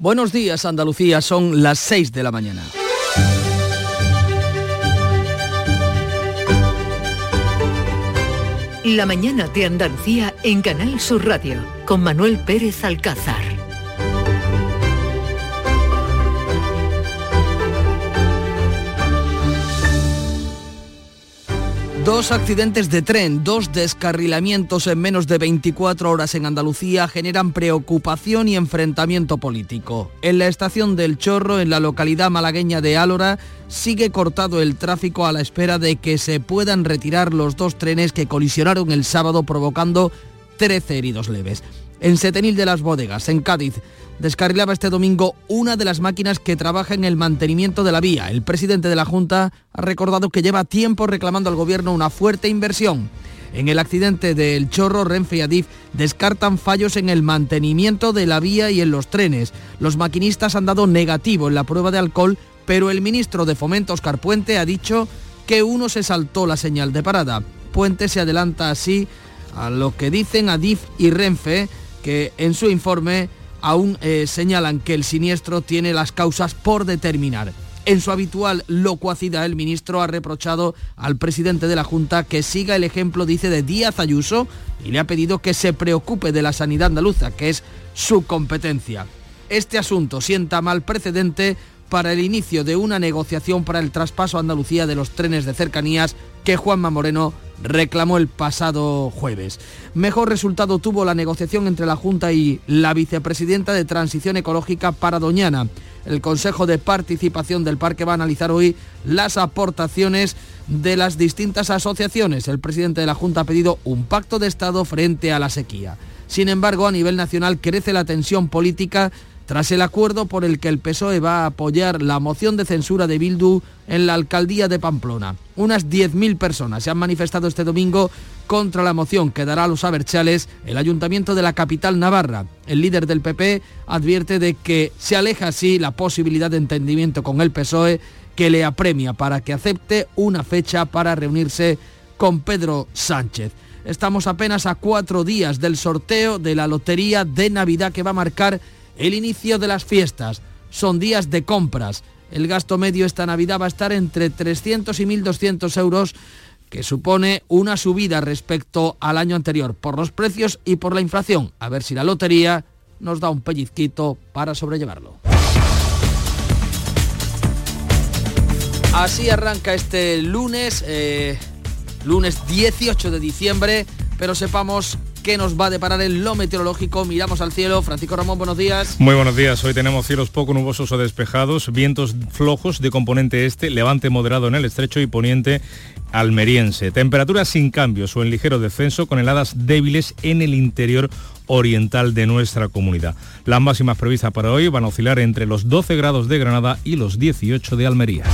Buenos días Andalucía, son las 6 de la mañana. La mañana de Andalucía en Canal Sur Radio con Manuel Pérez Alcázar. Dos accidentes de tren, dos descarrilamientos en menos de 24 horas en Andalucía generan preocupación y enfrentamiento político. En la estación del Chorro, en la localidad malagueña de Álora, sigue cortado el tráfico a la espera de que se puedan retirar los dos trenes que colisionaron el sábado provocando 13 heridos leves. En Setenil de las Bodegas, en Cádiz, descarrilaba este domingo una de las máquinas que trabaja en el mantenimiento de la vía. El presidente de la Junta ha recordado que lleva tiempo reclamando al gobierno una fuerte inversión. En el accidente del Chorro, Renfe y Adif descartan fallos en el mantenimiento de la vía y en los trenes. Los maquinistas han dado negativo en la prueba de alcohol, pero el ministro de Fomento, Oscar Puente, ha dicho que uno se saltó la señal de parada. Puente se adelanta así a lo que dicen Adif y Renfe, que en su informe aún eh, señalan que el siniestro tiene las causas por determinar. En su habitual locuacidad, el ministro ha reprochado al presidente de la Junta que siga el ejemplo, dice, de Díaz Ayuso y le ha pedido que se preocupe de la sanidad andaluza, que es su competencia. Este asunto sienta mal precedente para el inicio de una negociación para el traspaso a Andalucía de los trenes de cercanías que Juanma Moreno reclamó el pasado jueves. Mejor resultado tuvo la negociación entre la Junta y la vicepresidenta de Transición Ecológica para Doñana. El Consejo de Participación del Parque va a analizar hoy las aportaciones de las distintas asociaciones. El presidente de la Junta ha pedido un pacto de Estado frente a la sequía. Sin embargo, a nivel nacional crece la tensión política tras el acuerdo por el que el PSOE va a apoyar la moción de censura de Bildu en la alcaldía de Pamplona. Unas 10.000 personas se han manifestado este domingo contra la moción que dará a los aberchales el ayuntamiento de la capital navarra. El líder del PP advierte de que se aleja así la posibilidad de entendimiento con el PSOE que le apremia para que acepte una fecha para reunirse con Pedro Sánchez. Estamos apenas a cuatro días del sorteo de la Lotería de Navidad que va a marcar el inicio de las fiestas. Son días de compras. El gasto medio esta Navidad va a estar entre 300 y 1.200 euros, que supone una subida respecto al año anterior por los precios y por la inflación. A ver si la lotería nos da un pellizquito para sobrellevarlo. Así arranca este lunes, eh, lunes 18 de diciembre, pero sepamos qué nos va a deparar en lo meteorológico. Miramos al cielo. Francisco Ramón, buenos días. Muy buenos días. Hoy tenemos cielos poco nubosos o despejados, vientos flojos de componente este, levante moderado en el estrecho y poniente almeriense. Temperaturas sin cambios o en ligero descenso con heladas débiles en el interior oriental de nuestra comunidad. Las máximas previstas para hoy van a oscilar entre los 12 grados de Granada y los 18 de Almería.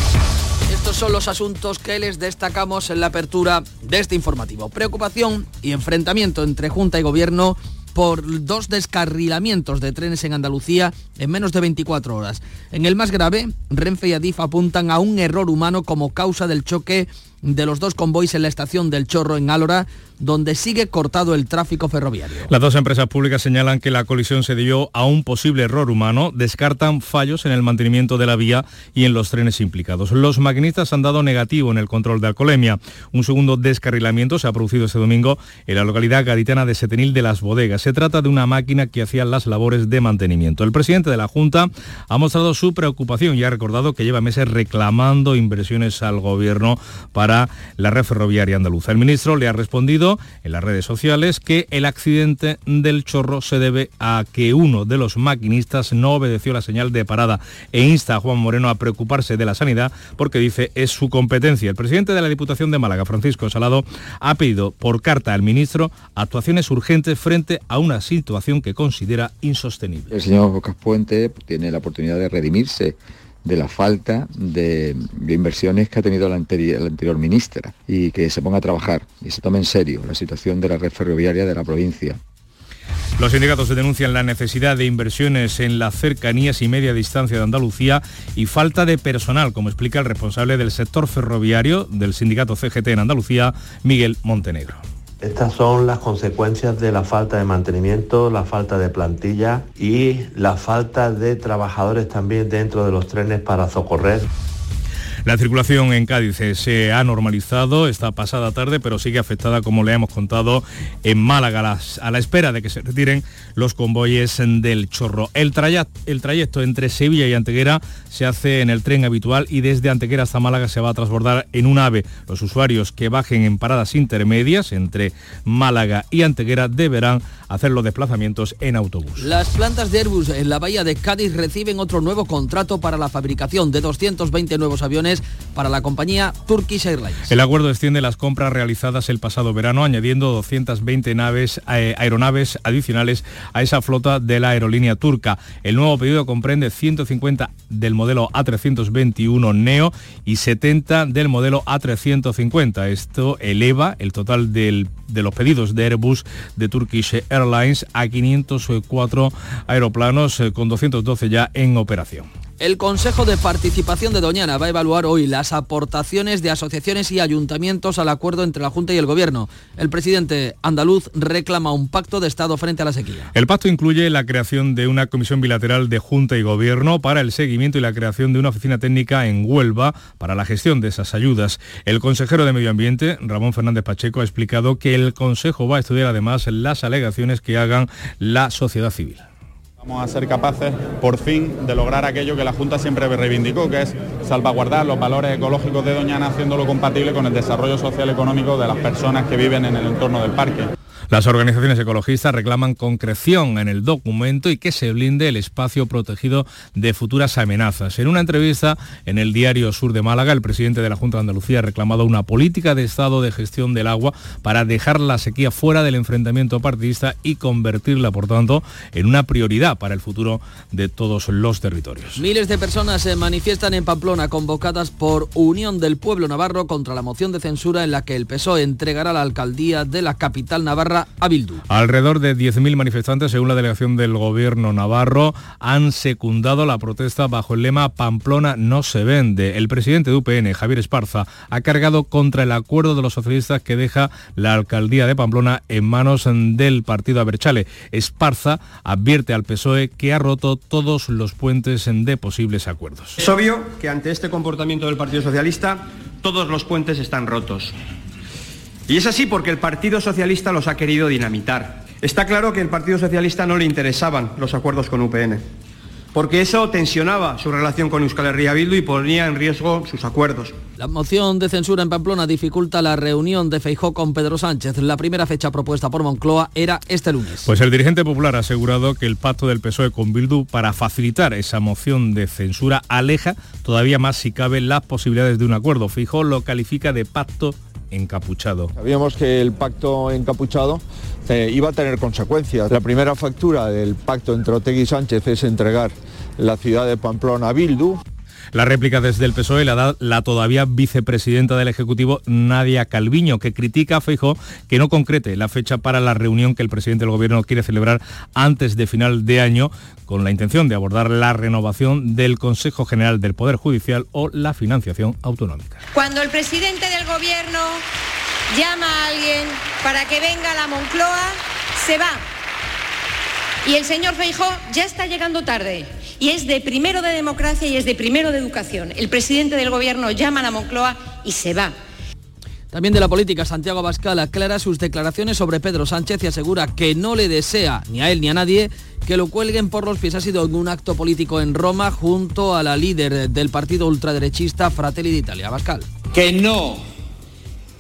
Estos son los asuntos que les destacamos en la apertura de este informativo. Preocupación y enfrentamiento entre Junta y Gobierno por dos descarrilamientos de trenes en Andalucía en menos de 24 horas. En el más grave, Renfe y Adif apuntan a un error humano como causa del choque de los dos convoys en la estación del Chorro en Álora, donde sigue cortado el tráfico ferroviario. Las dos empresas públicas señalan que la colisión se dio a un posible error humano, descartan fallos en el mantenimiento de la vía y en los trenes implicados. Los maquinistas han dado negativo en el control de alcoholemia. Un segundo descarrilamiento se ha producido este domingo en la localidad gaditana de Setenil de las Bodegas. Se trata de una máquina que hacía las labores de mantenimiento. El presidente de la Junta ha mostrado su preocupación y ha recordado que lleva meses reclamando inversiones al gobierno para la red ferroviaria andaluza. El ministro le ha respondido en las redes sociales que el accidente del chorro se debe a que uno de los maquinistas no obedeció la señal de parada e insta a Juan Moreno a preocuparse de la sanidad porque dice es su competencia. El presidente de la Diputación de Málaga, Francisco Salado, ha pedido por carta al ministro actuaciones urgentes frente a una situación que considera insostenible. El señor Bocas Puente tiene la oportunidad de redimirse de la falta de, inversiones que ha tenido la anterior, la anterior ministra y que se ponga a trabajar y se tome en serio la situación de la red ferroviaria de la provincia. Los sindicatos denuncian la necesidad de inversiones en las cercanías y media distancia de Andalucía y falta de personal, como explica el responsable del sector ferroviario del sindicato CGT en Andalucía, Miguel Montenegro Estas son las consecuencias de la falta de mantenimiento, la falta de plantilla y la falta de trabajadores también dentro de los trenes para socorrer. La circulación en Cádiz se ha normalizado esta pasada tarde, pero sigue afectada, como le hemos contado, en Málaga, a la espera de que se retiren los convoyes del Chorro. El, trayecto entre Sevilla y Antequera se hace en el tren habitual y desde Antequera hasta Málaga se va a transbordar en un AVE. Los usuarios que bajen en paradas intermedias entre Málaga y Antequera deberán hacer los desplazamientos en autobús. Las plantas de Airbus en la bahía de Cádiz reciben otro nuevo contrato para la fabricación de 220 nuevos aviones para la compañía Turkish Airlines. El acuerdo extiende las compras realizadas el pasado verano, añadiendo 220 naves, eh, aeronaves adicionales a esa flota de la aerolínea turca. El nuevo pedido comprende 150 del modelo A321 Neo y 70 del modelo A350. Esto eleva el total de los pedidos de Airbus de Turkish Airlines a 504 aeroplanos eh, con 212 ya en operación. El Consejo de Participación de Doñana va a evaluar hoy las aportaciones de asociaciones y ayuntamientos al acuerdo entre la Junta y el Gobierno. El presidente andaluz reclama un pacto de Estado frente a la sequía. El pacto incluye la creación de una comisión bilateral de Junta y Gobierno para el seguimiento y la creación de una oficina técnica en Huelva para la gestión de esas ayudas. El consejero de Medio Ambiente, Ramón Fernández Pacheco, ha explicado que el Consejo va a estudiar además las alegaciones que hagan la sociedad civil. Vamos a ser capaces, por fin, de lograr aquello que la Junta siempre reivindicó, que es salvaguardar los valores ecológicos de Doñana, haciéndolo compatible con el desarrollo social económico de las personas que viven en el entorno del parque. Las organizaciones ecologistas reclaman concreción en el documento y que se blinde el espacio protegido de futuras amenazas. En una entrevista en el diario Sur de Málaga, el presidente de la Junta de Andalucía ha reclamado una política de Estado de gestión del agua para dejar la sequía fuera del enfrentamiento partidista y convertirla, por tanto, en una prioridad para el futuro de todos los territorios. Miles de personas se manifiestan en Pamplona convocadas por Unión del Pueblo Navarro contra la moción de censura en la que el PSOE entregará la alcaldía de la capital navarra a Bildu. Alrededor de 10.000 manifestantes, según la delegación del gobierno navarro, han secundado la protesta bajo el lema Pamplona no se vende. El presidente de UPN, Javier Esparza, ha cargado contra el acuerdo de los socialistas que deja la alcaldía de Pamplona en manos del partido Aberchale. Esparza advierte al PSOE que ha roto todos los puentes de posibles acuerdos. Es obvio que ante este comportamiento del Partido Socialista todos los puentes están rotos. Y es así porque el Partido Socialista los ha querido dinamitar. Está claro que al Partido Socialista no le interesaban los acuerdos con UPN, porque eso tensionaba su relación con Euskal Herria Bildu y ponía en riesgo sus acuerdos. La moción de censura en Pamplona dificulta la reunión de Feijó con Pedro Sánchez. La primera fecha propuesta por Moncloa era este lunes. Pues el dirigente popular ha asegurado que el pacto del PSOE con Bildu para facilitar esa moción de censura aleja todavía más si cabe las posibilidades de un acuerdo. Feijó lo califica de pacto encapuchado. Sabíamos que el pacto encapuchado eh, iba a tener consecuencias. La primera factura del pacto entre Otegui y Sánchez es entregar la ciudad de Pamplona a Bildu. La réplica desde el PSOE la da la todavía vicepresidenta del Ejecutivo, Nadia Calviño, que critica a Feijó que no concrete la fecha para la reunión que el presidente del Gobierno quiere celebrar antes de final de año con la intención de abordar la renovación del Consejo General del Poder Judicial o la financiación autonómica. Cuando el presidente del Gobierno llama a alguien para que venga a la Moncloa, se va. Y el señor Feijó ya está llegando tarde y es de primero de democracia y es de primero de educación. El presidente del Gobierno llama a la Moncloa y se va. También de la política, Santiago Abascal aclara sus declaraciones sobre Pedro Sánchez y asegura que no le desea ni a él ni a nadie que lo cuelguen por los pies. Ha sido en un acto político en Roma junto a la líder del partido ultraderechista Fratelli d'Italia, Abascal. Que no,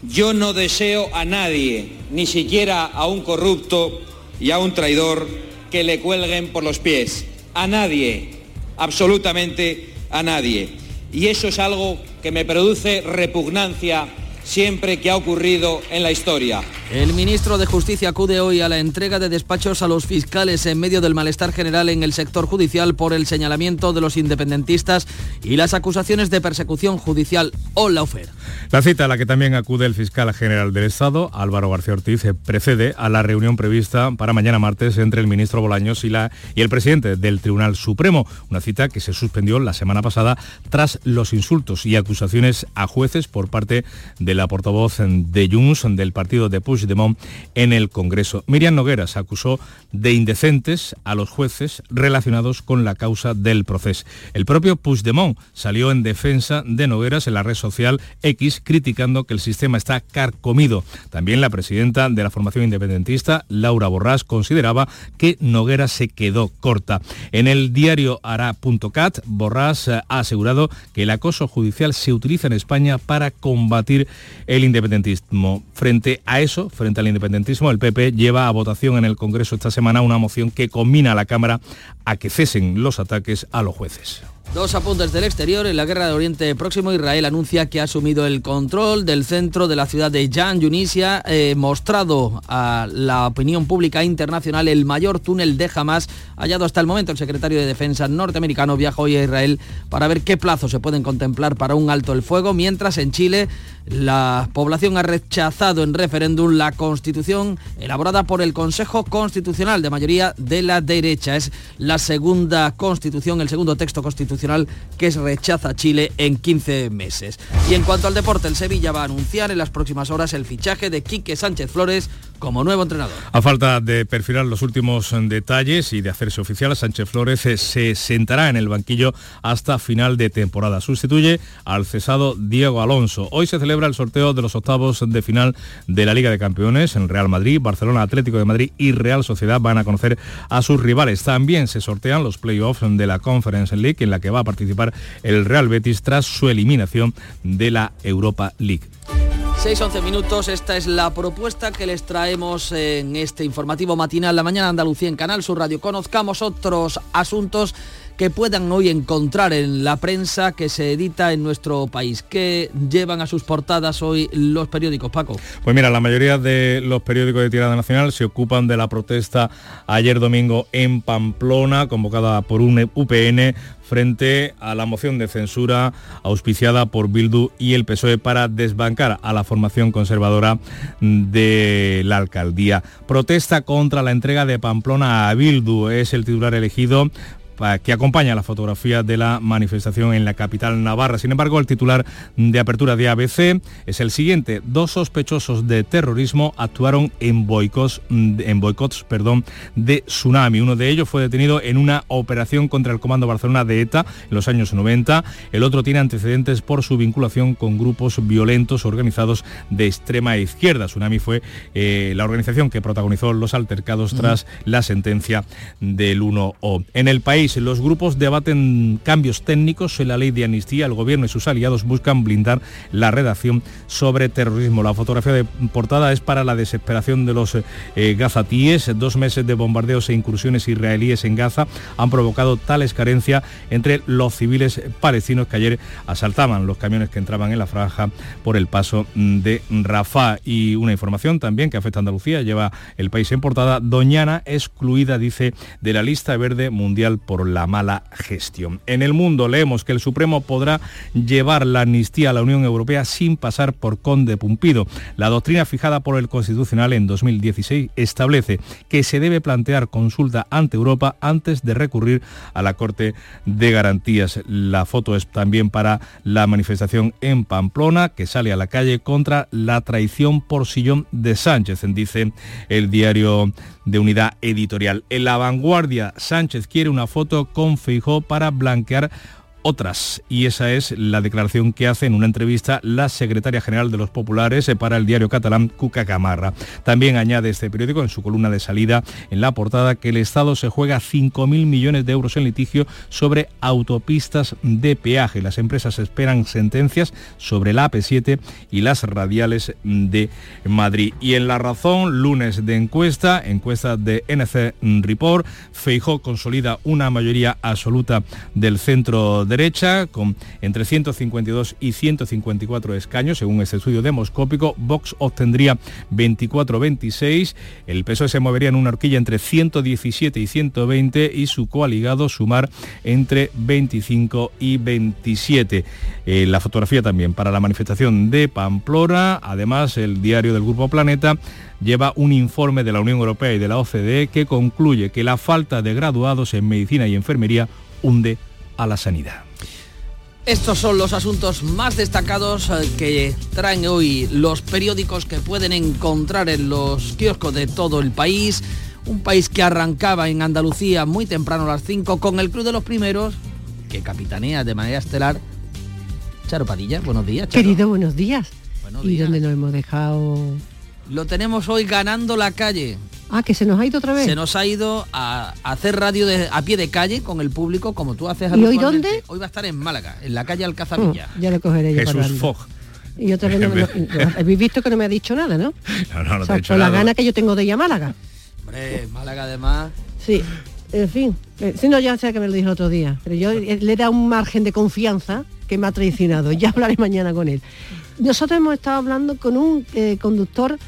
yo no deseo a nadie, ni siquiera a un corrupto y a un traidor, que le cuelguen por los pies a nadie, absolutamente a nadie. Y eso es algo que me produce repugnancia siempre que ha ocurrido en la historia. El ministro de Justicia acude hoy a la entrega de despachos a los fiscales en medio del malestar general en el sector judicial por el señalamiento de los independentistas y las acusaciones de persecución judicial o la oferta. La cita a la que también acude el fiscal general del Estado, Álvaro García Ortiz, precede a la reunión prevista para mañana martes entre el ministro Bolaños y, la, y el presidente del Tribunal Supremo, una cita que se suspendió la semana pasada tras los insultos y acusaciones a jueces por parte del la portavoz de Junts del partido de Puigdemont en el Congreso. Miriam Nogueras acusó de indecentes a los jueces relacionados con la causa del proceso. El propio Puigdemont salió en defensa de Nogueras en la red social X criticando que el sistema está carcomido. También la presidenta de la formación independentista, Laura Borrás, consideraba que Nogueras se quedó corta. En el diario ara.cat, Borrás ha asegurado que el acoso judicial se utiliza en España para combatir el independentismo. Frente a eso, frente al independentismo, el PP lleva a votación en el Congreso esta semana una moción que combina a la Cámara a que cesen los ataques a los jueces. Dos apuntes del exterior. En la guerra de Oriente Próximo, Israel anuncia que ha asumido el control del centro de la ciudad de Jan Yunisia, eh, mostrado a la opinión pública internacional el mayor túnel de Hamas hallado hasta el momento. El secretario de Defensa norteamericano viaja hoy a Israel para ver qué plazos se pueden contemplar para un alto el fuego, mientras en Chile la población ha rechazado en referéndum la constitución elaborada por el Consejo Constitucional de mayoría de la derecha. Es la segunda constitución, el segundo texto constitucional que rechaza Chile en 15 meses. Y en cuanto al deporte, el Sevilla va a anunciar en las próximas horas el fichaje de Quique Sánchez Flores como nuevo entrenador. A falta de perfilar los últimos detalles y de hacerse oficial, Sánchez Flores eh, se sentará en el banquillo hasta final de temporada. Sustituye al cesado Diego Alonso. Hoy se celebra el sorteo de los octavos de final de la Liga de Campeones en Real Madrid, Barcelona, Atlético de Madrid y Real Sociedad van a conocer a sus rivales. También se sortean los playoffs de la Conference League en la que va a participar el Real Betis tras su eliminación de la Europa League. 6-11 minutos, esta es la propuesta que les traemos en este informativo matinal La Mañana Andalucía en Canal Sur Radio. Conozcamos otros asuntos que puedan hoy encontrar en la prensa que se edita en nuestro país. ¿Qué llevan a sus portadas hoy los periódicos, Paco? Pues mira, la mayoría de los periódicos de tirada nacional se ocupan de la protesta ayer domingo en Pamplona, convocada por un UPN frente a la moción de censura auspiciada por Bildu y el PSOE para desbancar a la formación conservadora de la alcaldía. Protesta contra la entrega de Pamplona a Bildu es el titular elegido que acompaña la fotografía de la manifestación en la capital navarra. Sin embargo, el titular de apertura de ABC es el siguiente. Dos sospechosos de terrorismo actuaron en boicots, en boicots perdón, de tsunami. Uno de ellos fue detenido en una operación contra el Comando Barcelona de ETA en los años 90. El otro tiene antecedentes por su vinculación con grupos violentos organizados de extrema izquierda. Tsunami fue eh, la organización que protagonizó los altercados tras la sentencia del 1O. En el país los grupos debaten cambios técnicos en la ley de amnistía. El gobierno y sus aliados buscan blindar la redacción sobre terrorismo. La fotografía de portada es para la desesperación de los eh, gazatíes. Dos meses de bombardeos e incursiones israelíes en Gaza han provocado tales carencias entre los civiles palestinos que ayer asaltaban los camiones que entraban en la franja por el paso de Rafah. Y una información también que afecta a Andalucía, lleva el país en portada. Doñana excluida, dice, de la lista verde mundial por la mala gestión. En el mundo leemos que el Supremo podrá llevar la amnistía a la Unión Europea sin pasar por Conde Pumpido. La doctrina fijada por el Constitucional en 2016 establece que se debe plantear consulta ante Europa antes de recurrir a la Corte de Garantías. La foto es también para la manifestación en Pamplona que sale a la calle contra la traición por sillón de Sánchez, dice el diario de unidad editorial. En la vanguardia, Sánchez quiere una foto con Feijó para blanquear otras. Y esa es la declaración que hace en una entrevista la secretaria general de los populares eh, para el diario catalán Cuca Camarra. También añade este periódico en su columna de salida en la portada que el Estado se juega 5.000 millones de euros en litigio sobre autopistas de peaje. Las empresas esperan sentencias sobre la AP7 y las radiales de Madrid. Y en La Razón, lunes de encuesta, encuesta de NC Report, Feijó consolida una mayoría absoluta del centro de derecha, con entre 152 y 154 escaños, según este estudio demoscópico. Vox obtendría 24-26. El PSOE se movería en una horquilla entre 117 y 120 y su coaligado sumar entre 25 y 27. Eh, la fotografía también para la manifestación de Pamplona. Además, el diario del Grupo Planeta lleva un informe de la Unión Europea y de la OCDE que concluye que la falta de graduados en medicina y enfermería hunde a la sanidad. Estos son los asuntos más destacados eh, que traen hoy los periódicos que pueden encontrar en los kioscos de todo el país. Un país que arrancaba en Andalucía muy temprano a las 5 con el Club de los Primeros, que capitanea de manera estelar. Charo Padilla, buenos días. Charo. Querido, buenos días. Buenos ¿Y días. dónde nos hemos dejado? Lo tenemos hoy ganando la calle. Ah, que se nos ha ido otra vez. Se nos ha ido a, a hacer radio de- a pie de calle con el público como tú haces ¿Y hoy dónde? Hoy va a estar en Málaga, en la calle Alcazabilla. Mm, ya lo cogeré yo Jesús. Fogg. Y otra vez no, habéis visto que no me ha dicho nada, ¿no? No, no, no O te he dicho por la nada. gana que yo tengo de ir a Málaga. Hombre, Málaga además. Sí, en fin. Eh, sí, no, ya sé que me lo dijo el otro día, pero yo eh, le he dado un margen de confianza que me ha traicionado. Ya hablaré mañana con él. Nosotros hemos estado hablando con un eh, conductor,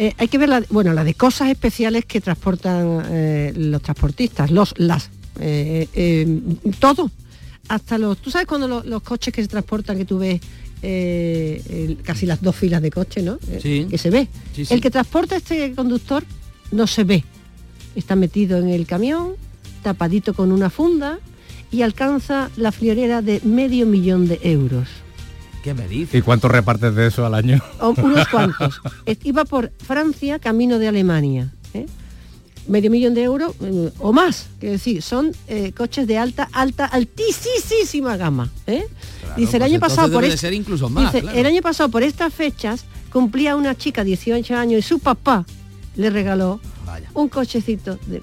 eh, hay que ver, la, bueno, la de cosas especiales que transportan eh, los transportistas, los, las, eh, todo. Hasta los, tú sabes cuando los, los coches que se transportan, que tú ves eh, casi las dos filas de coches, ¿no? Eh, Sí. Que se ve. Sí, sí. El que transporta este conductor no se ve. Está metido en el camión, tapadito con una funda y alcanza la friolera de medio millón de euros. ¿Qué me dices? ¿Y cuánto repartes de eso al año? O unos cuantos. Iba por Francia, camino de Alemania. ¿eh? Medio millón de euros eh, o más. Quiero decir, son eh, coches de alta, alta, altísima gama. ¿eh? dice, el pues año pasado por debe de est- ser incluso más, dice, claro. el año pasado por estas fechas cumplía una chica 18 años y su papá le regaló un cochecito de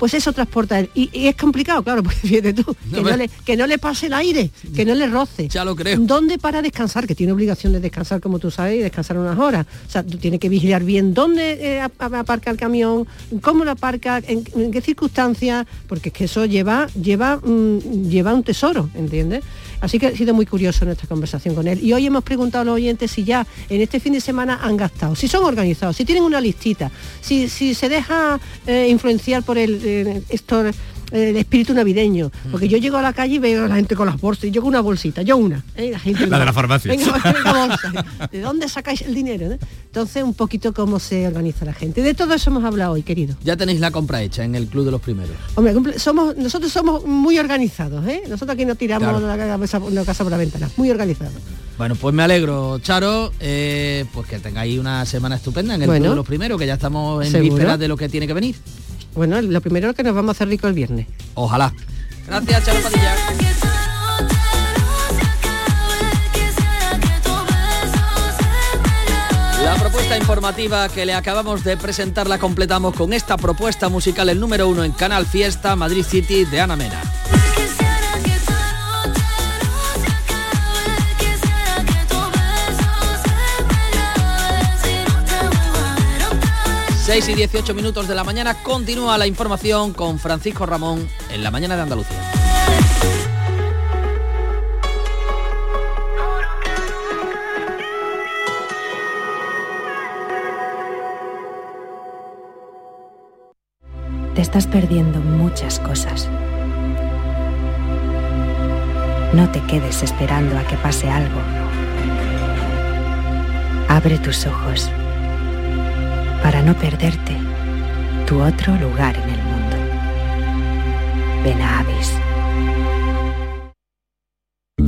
pues eso transporta. Y, y es complicado, claro, porque fíjate tú, que no, le, que no le pase el aire, que no le roce. Ya lo creo. ¿Dónde para descansar? Que tiene obligación de descansar, como tú sabes, y descansar unas horas. O sea, tú tienes que vigilar bien dónde eh, ap- ap- aparca el camión, cómo lo aparca, en, en qué circunstancias, porque es que eso lleva, lleva, mm, lleva un tesoro, ¿entiendes? Así que ha sido muy curioso nuestra conversación con él. Y hoy hemos preguntado a los oyentes si ya en este fin de semana han gastado, si son organizados, si tienen una listita, si, se deja eh, influenciar por el, eh, el espíritu navideño. Porque yo llego a la calle y veo a la gente con las bolsas, y yo con una bolsita, yo una. ¿eh? La, gente, La de la farmacia. Venga, venga, bolsa. ¿De dónde sacáis el dinero? no? Entonces, un poquito cómo se organiza la gente. De todo eso hemos hablado hoy, querido. Ya tenéis la compra hecha en el Club de los Primeros. Hombre, somos, nosotros somos muy organizados, ¿eh? Nosotros aquí no tiramos Claro. la, cabeza- la casa por la ventana, muy organizados. Bueno, pues me alegro, Charo, eh, pues que tengáis una semana estupenda en el Bueno. Club de los Primeros, que ya estamos en ¿Seguro? vísperas de lo que tiene que venir. Bueno, lo primero es que nos vamos a hacer rico el viernes. Ojalá. Gracias, Charo Padilla. La propuesta informativa que le acabamos de presentar la completamos con esta propuesta musical, el número uno en Canal Fiesta, Madrid City, de Ana Mena. Seis y 18 minutos de la mañana continúa la información con Francisco Ramón en la mañana de Andalucía. Te estás perdiendo muchas cosas. No te quedes esperando a que pase algo. Abre tus ojos para no perderte tu otro lugar en el mundo. Ven a Avis.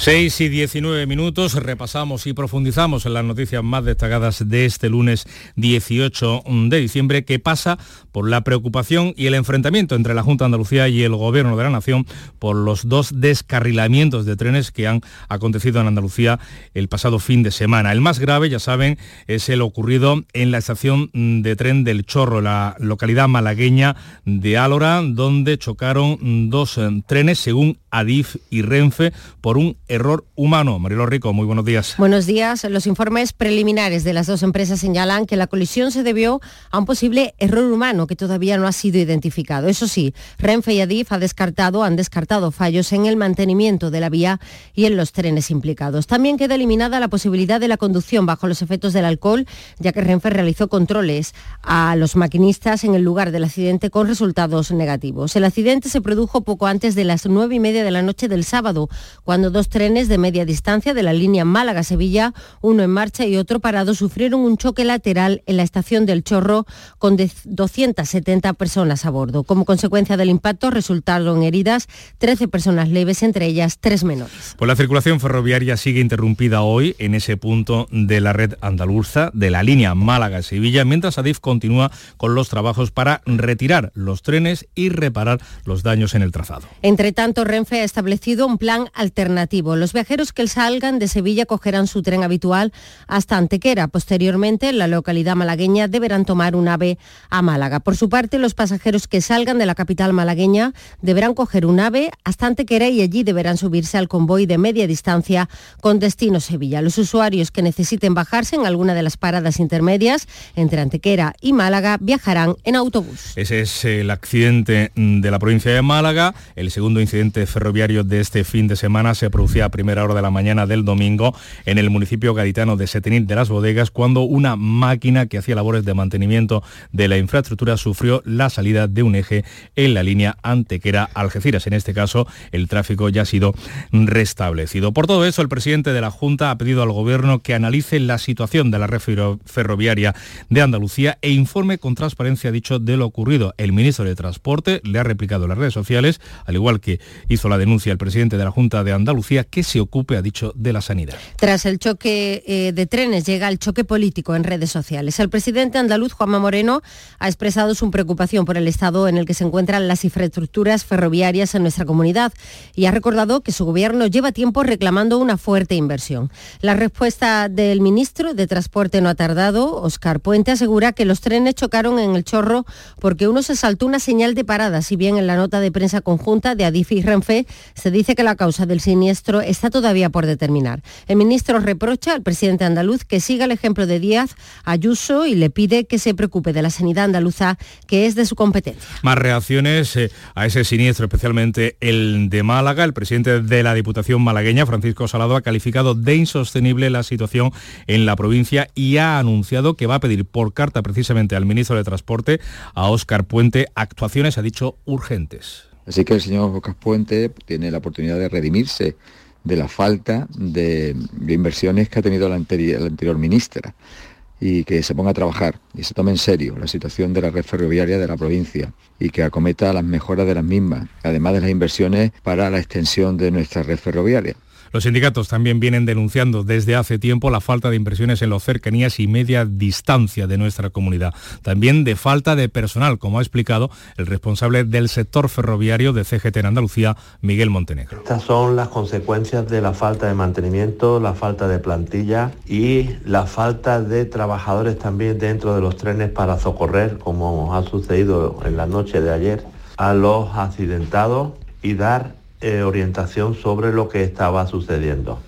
6 y 19 minutos, repasamos y profundizamos en las noticias más destacadas de este lunes 18 de diciembre, que pasa por la preocupación y el enfrentamiento entre la Junta de Andalucía y el Gobierno de la Nación por los dos descarrilamientos de trenes que han acontecido en Andalucía el pasado fin de semana. El más grave, ya saben, es el ocurrido en la estación de tren del Chorro, la localidad malagueña de Álora, donde chocaron dos eh, trenes, según Adif y Renfe, por un error humano. Marilo Rico, muy buenos días. Buenos días. Los informes preliminares de las dos empresas señalan que la colisión se debió a un posible error humano que todavía no ha sido identificado. Eso sí, Renfe y Adif ha descartado, han descartado fallos en el mantenimiento de la vía y en los trenes implicados. También queda eliminada la posibilidad de la conducción bajo los efectos del alcohol, ya que Renfe realizó controles a los maquinistas en el lugar del accidente con resultados negativos. El accidente se produjo poco antes de las nueve y media de la noche del sábado, cuando dos trenes de media distancia de la línea Málaga-Sevilla, uno en marcha y otro parado, sufrieron un choque lateral en la estación del Chorro con 270 personas a bordo. Como consecuencia del impacto resultaron heridas 13 personas leves, entre ellas tres menores. Pues la circulación ferroviaria sigue interrumpida hoy en ese punto de la red andaluza de la línea Málaga-Sevilla, mientras Adif continúa con los trabajos para retirar los trenes y reparar los daños en el trazado. Entre tanto, Renfe ha establecido un plan alternativo. Los viajeros que salgan de Sevilla cogerán su tren habitual hasta Antequera. Posteriormente, en la localidad malagueña deberán tomar un ave a Málaga. Por su parte, los pasajeros que salgan de la capital malagueña deberán coger un ave hasta Antequera y allí deberán subirse al convoy de media distancia con destino Sevilla. Los usuarios que necesiten bajarse en alguna de las paradas intermedias entre Antequera y Málaga viajarán en autobús. Ese es el accidente de la provincia de Málaga. El segundo incidente ferroviario de este fin de semana se producía a primera hora de la mañana del domingo en el municipio gaditano de Setenil de las Bodegas cuando una máquina que hacía labores de mantenimiento de la infraestructura sufrió la salida de un eje en la línea Antequera-Algeciras. En este caso, el tráfico ya ha sido restablecido. Por todo eso, el presidente de la Junta ha pedido al Gobierno que analice la situación de la red ferroviaria de Andalucía e informe con transparencia, dicho, de lo ocurrido. El ministro de Transporte le ha replicado en las redes sociales, al igual que hizo la denuncia el presidente de la Junta de Andalucía, que se ocupe, ha dicho, de la sanidad. Tras el choque eh, de trenes llega el choque político en redes sociales. El presidente andaluz, Juanma Moreno, ha expresado su preocupación por el estado en el que se encuentran las infraestructuras ferroviarias en nuestra comunidad y ha recordado que su gobierno lleva tiempo reclamando una fuerte inversión. La respuesta del ministro de Transporte no ha tardado. Oscar Puente asegura que los trenes chocaron en el chorro porque uno se saltó una señal de parada, si bien en la nota de prensa conjunta de Adif y Renfe se dice que la causa del siniestro está todavía por determinar. El ministro reprocha al presidente andaluz que siga el ejemplo de Díaz Ayuso y le pide que se preocupe de la sanidad andaluza, que es de su competencia. Más reacciones eh, a ese siniestro, especialmente el de Málaga. El presidente de la Diputación malagueña, Francisco Salado, ha calificado de insostenible la situación en la provincia y ha anunciado que va a pedir por carta precisamente al ministro de Transporte, a Óscar Puente, actuaciones, ha dicho, urgentes. Así que el señor Óscar Puente tiene la oportunidad de redimirse de la falta de, de inversiones que ha tenido la anterior, la anterior ministra y que se ponga a trabajar y se tome en serio la situación de la red ferroviaria de la provincia y que acometa las mejoras de las mismas, además de las inversiones para la extensión de nuestra red ferroviaria. Los sindicatos también vienen denunciando desde hace tiempo la falta de inversiones en las cercanías y media distancia de nuestra comunidad. También de falta de personal, como ha explicado el responsable del sector ferroviario de CGT en Andalucía, Miguel Montenegro. Estas son las consecuencias de la falta de mantenimiento, la falta de plantilla y la falta de trabajadores también dentro de los trenes para socorrer, como ha sucedido en la noche de ayer, a los accidentados y dar eh, orientación sobre lo que estaba sucediendo.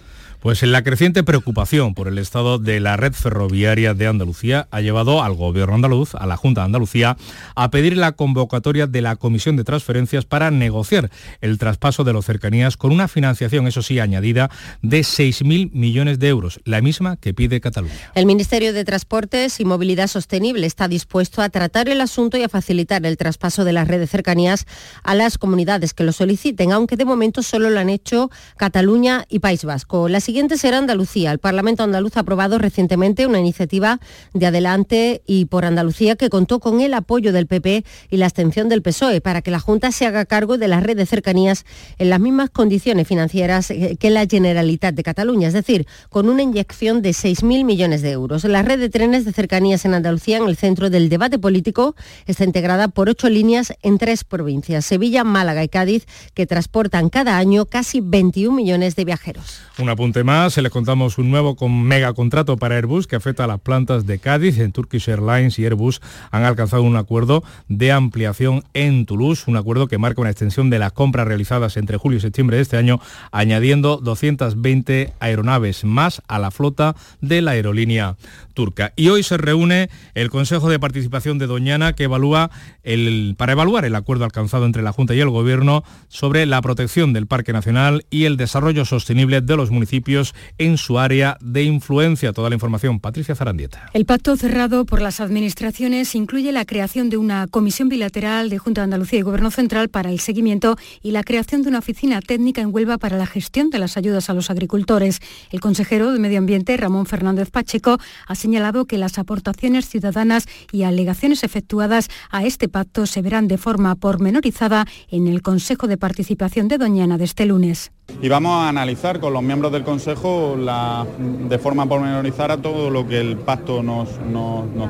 Pues la creciente preocupación por el estado de la red ferroviaria de Andalucía ha llevado al Gobierno andaluz, a la Junta de Andalucía, a pedir la convocatoria de la Comisión de Transferencias para negociar el traspaso de los cercanías con una financiación, eso sí, añadida de 6.000 millones de euros, la misma que pide Cataluña. El Ministerio de Transportes y Movilidad Sostenible está dispuesto a tratar el asunto y a facilitar el traspaso de la red de cercanías a las comunidades que lo soliciten, aunque de momento solo lo han hecho Cataluña y País Vasco. Siguiente será Andalucía. El Parlamento andaluz ha aprobado recientemente una iniciativa de Adelante y por Andalucía que contó con el apoyo del PP y la abstención del PSOE para que la Junta se haga cargo de la red de cercanías en las mismas condiciones financieras eh, que la Generalitat de Cataluña, es decir, con una inyección de 6.000 millones de euros. La red de trenes de cercanías en Andalucía, en el centro del debate político, está integrada por ocho líneas en tres provincias, Sevilla, Málaga y Cádiz, que transportan cada año casi 21 millones de viajeros. Un apunte temas, les contamos un nuevo con mega contrato para Airbus que afecta a las plantas de Cádiz. En Turkish Airlines y Airbus han alcanzado un acuerdo de ampliación en Toulouse, un acuerdo que marca una extensión de las compras realizadas entre julio y septiembre de este año, añadiendo 220 aeronaves más a la flota de la aerolínea turca. Y hoy se reúne el Consejo de Participación de Doñana que evalúa el, para evaluar el acuerdo alcanzado entre la Junta y el Gobierno sobre la protección del Parque Nacional y el desarrollo sostenible de los municipios en su área de influencia. Toda la información, Patricia Zarandieta. El pacto cerrado por las administraciones incluye la creación de una comisión bilateral de Junta de Andalucía y Gobierno Central para el seguimiento y la creación de una oficina técnica en Huelva para la gestión de las ayudas a los agricultores. El consejero de Medio Ambiente, Ramón Fernández Pacheco, ha señalado que las aportaciones ciudadanas y alegaciones efectuadas a este pacto se verán de forma pormenorizada en el Consejo de Participación de Doñana de este lunes. Y vamos a analizar con los miembros del Consejo de forma pormenorizada todo lo que el pacto nos,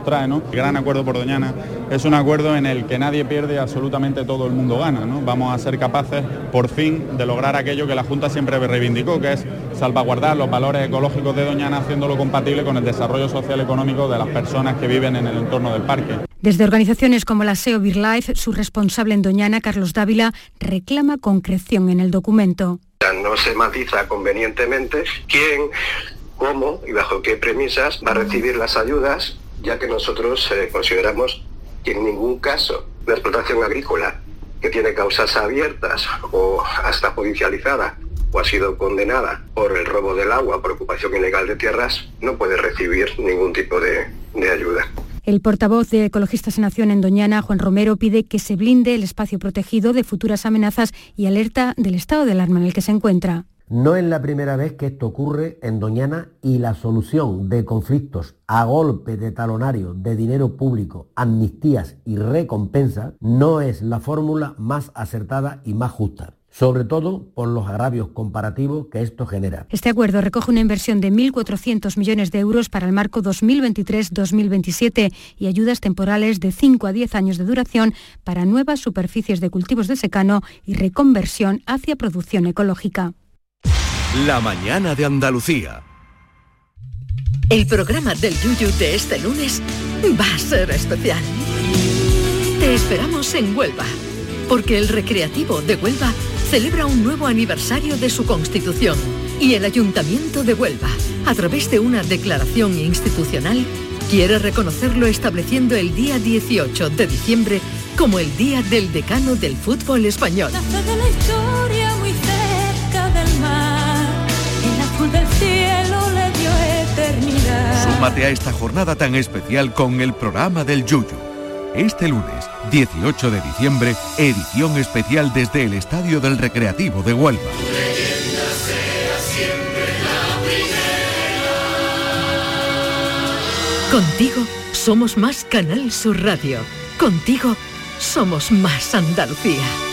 trae. ¿no? El gran acuerdo por Doñana es un acuerdo en el que nadie pierde, absolutamente todo el mundo gana. ¿no? Vamos a ser capaces, por fin, de lograr aquello que la Junta siempre reivindicó, que es salvaguardar los valores ecológicos de Doñana haciéndolo compatible con el desarrollo social económico de las personas que viven en el entorno del parque. Desde organizaciones como la SEO Life, su responsable en Doñana, Carlos Dávila, reclama concreción en el documento. No se matiza convenientemente quién, cómo y bajo qué premisas va a recibir las ayudas, ya que nosotros eh, consideramos que en ningún caso la explotación agrícola que tiene causas abiertas o hasta judicializada o ha sido condenada por el robo del agua, por ocupación ilegal de tierras, no puede recibir ningún tipo de, de ayuda. El portavoz de Ecologistas en Acción en Doñana, Juan Romero, pide que se blinde el espacio protegido de futuras amenazas y alerta del estado de alarma en el que se encuentra. No es la primera vez que esto ocurre en Doñana y la solución de conflictos a golpe de talonario de dinero público, amnistías y recompensas no es la fórmula más acertada y más justa sobre todo por los agravios comparativos que esto genera. Este acuerdo recoge una inversión de 1.400 millones de euros para el marco 2023-2027 y ayudas temporales de 5 a 10 años de duración para nuevas superficies de cultivos de secano y reconversión hacia producción ecológica. La mañana de Andalucía. El programa del Yuyu de este lunes va a ser especial. Te esperamos en Huelva, porque el Recreativo de Huelva celebra un nuevo aniversario de su constitución y el Ayuntamiento de Huelva, a través de una declaración institucional, quiere reconocerlo estableciendo el día 18 de diciembre como el Día del Decano del Fútbol Español. Súmate a esta jornada tan especial con el programa del Yuyu este lunes, 18 de diciembre, edición especial desde el Estadio del Recreativo de Huelva. Contigo somos más Canal Sur Radio. Contigo somos más Andalucía.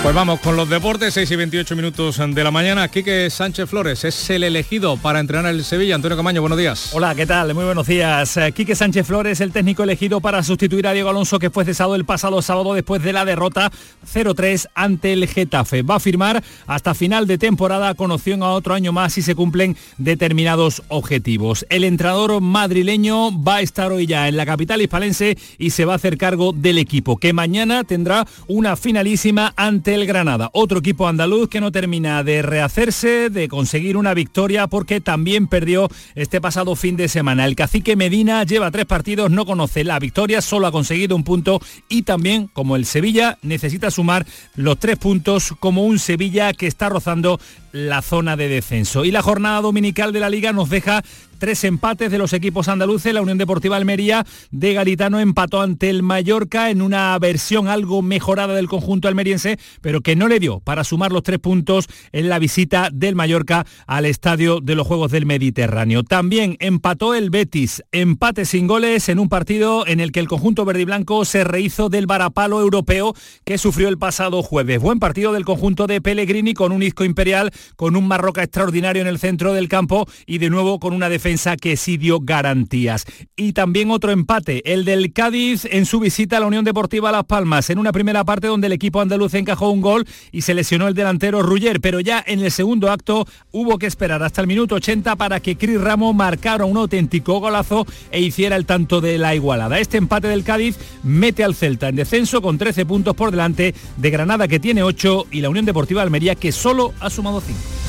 Pues vamos con los deportes, 6 y 28 minutos de la mañana. Quique Sánchez Flores es el elegido para entrenar el Sevilla. Antonio Camaño, buenos días. Hola, ¿qué tal? Muy buenos días. Eh, Quique Sánchez Flores, el técnico elegido para sustituir a Diego Alonso, que fue cesado el pasado sábado después de la derrota 0-3 ante el Getafe. Va a firmar hasta final de temporada con opción a otro año más si se cumplen determinados objetivos. El entrenador madrileño va a estar hoy ya en la capital hispalense y se va a hacer cargo del equipo, que mañana tendrá una finalísima ante el Granada. Otro equipo andaluz que no termina de rehacerse, de conseguir una victoria porque también perdió este pasado fin de semana. El cacique Medina lleva tres partidos, no conoce la victoria, solo ha conseguido un punto y también, como el Sevilla, necesita sumar los tres puntos como un Sevilla que está rozando la zona de descenso. Y la jornada dominical de la liga nos deja tres empates de los equipos andaluces. La Unión Deportiva Almería de Garitano empató ante el Mallorca en una versión algo mejorada del conjunto almeriense, pero que no le dio para sumar los tres puntos en la visita del Mallorca al estadio de los Juegos del Mediterráneo. También empató el Betis, empate sin goles en un partido en el que el conjunto verde y blanco se rehizo del varapalo europeo que sufrió el pasado jueves. Buen partido del conjunto de Pellegrini con un isco imperial, con un Marroca extraordinario en el centro del campo y de nuevo con una defensa defensa que sí dio garantías. Y también otro empate, el del Cádiz en su visita a la Unión Deportiva Las Palmas, en una primera parte donde el equipo andaluz encajó un gol y se lesionó el delantero Ruller, pero ya en el segundo acto hubo que esperar hasta el minuto 80 para que Cris Ramos marcara un auténtico golazo e hiciera el tanto de la igualada. Este empate del Cádiz mete al Celta en descenso con 13 puntos por delante de Granada que tiene 8 y la Unión Deportiva Almería que solo ha sumado 5.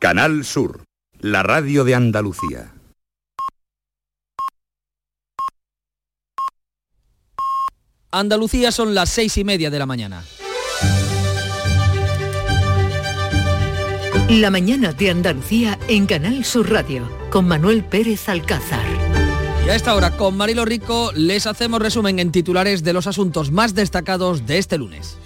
Canal Sur, la radio de Andalucía. Andalucía son las seis y media de la mañana. La mañana de Andalucía en Canal Sur Radio con Manuel Pérez Alcázar. Y a esta hora con Marilo Rico les hacemos resumen en titulares de los asuntos más destacados de este lunes.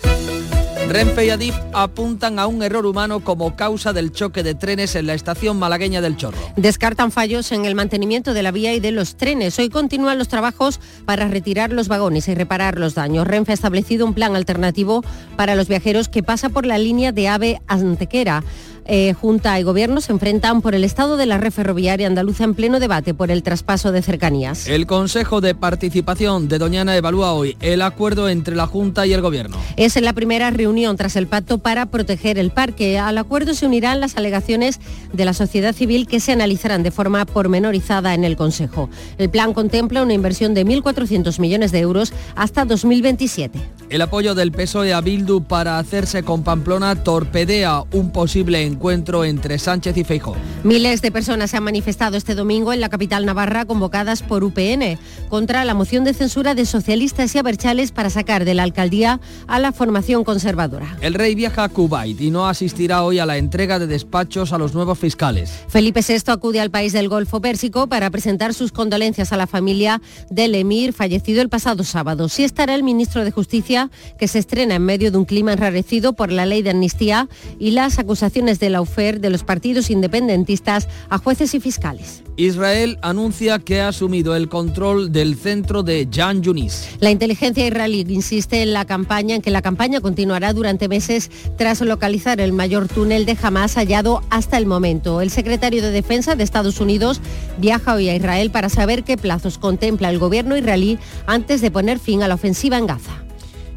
Renfe y Adif apuntan a un error humano como causa del choque de trenes en la estación malagueña del Chorro. Descartan fallos en el mantenimiento de la vía y de los trenes. Hoy continúan los trabajos para retirar los vagones y reparar los daños. Renfe ha establecido un plan alternativo para los viajeros que pasa por la línea de AVE Antequera. Eh, Junta y Gobierno se enfrentan por el estado de la red ferroviaria andaluza en pleno debate por el traspaso de cercanías. El Consejo de Participación de Doñana evalúa hoy el acuerdo entre la Junta y el Gobierno. Es la primera reunión tras el pacto para proteger el parque. Al acuerdo se unirán las alegaciones de la sociedad civil que se analizarán de forma pormenorizada en el Consejo. El plan contempla una inversión de 1.400 millones de euros hasta 2027. El apoyo del PSOE a Bildu para hacerse con Pamplona torpedea un posible encuentro entre Sánchez y Feijó. Miles de personas se han manifestado este domingo en la capital navarra convocadas por UPN contra la moción de censura de socialistas y aberchales para sacar de la alcaldía a la formación conservadora. El rey viaja a Kuwait y no asistirá hoy a la entrega de despachos a los nuevos fiscales. Felipe VI acude al país del Golfo Pérsico para presentar sus condolencias a la familia del emir fallecido el pasado sábado. Sí estará el ministro de Justicia que se estrena en medio de un clima enrarecido por la ley de amnistía y las acusaciones de la UFER de los partidos independentistas a jueces y fiscales. Israel anuncia que ha asumido el control del centro de Jan Yunis. La inteligencia israelí insiste en la campaña en que la campaña continuará durante meses tras localizar el mayor túnel de Hamas hallado hasta el momento. El secretario de Defensa de Estados Unidos viaja hoy a Israel para saber qué plazos contempla el gobierno israelí antes de poner fin a la ofensiva en Gaza.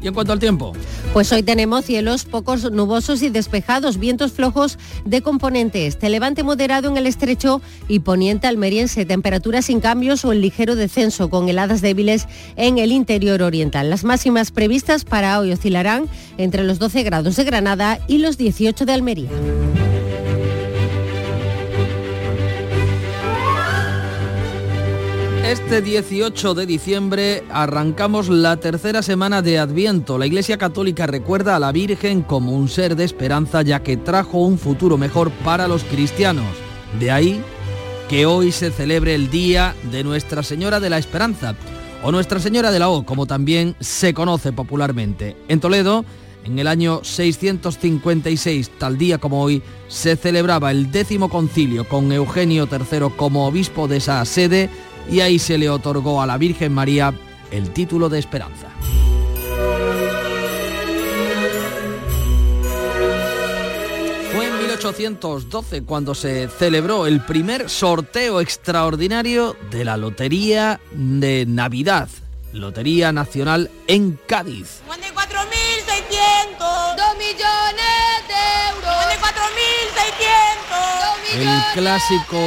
¿Y en cuanto al tiempo? Pues hoy tenemos cielos pocos nubosos y despejados, vientos flojos de componente este, levante moderado en el estrecho y poniente almeriense, temperaturas sin cambios o en ligero descenso con heladas débiles en el interior oriental. Las máximas previstas para hoy oscilarán entre los 12 grados de Granada y los 18 de Almería. Este 18 de diciembre arrancamos la tercera semana de Adviento. La Iglesia Católica recuerda a la Virgen como un ser de esperanza ya que trajo un futuro mejor para los cristianos. De ahí que hoy se celebre el Día de Nuestra Señora de la Esperanza o Nuestra Señora de la O, como también se conoce popularmente. En Toledo, en el año 656, tal día como hoy, se celebraba el décimo concilio con Eugenio III como obispo de esa sede y ahí se le otorgó a la Virgen María el título de esperanza. Fue en 1812 cuando se celebró el primer sorteo extraordinario de la Lotería de Navidad, Lotería Nacional en Cádiz. 4.600. 2 millones de euros. 4.600. El clásico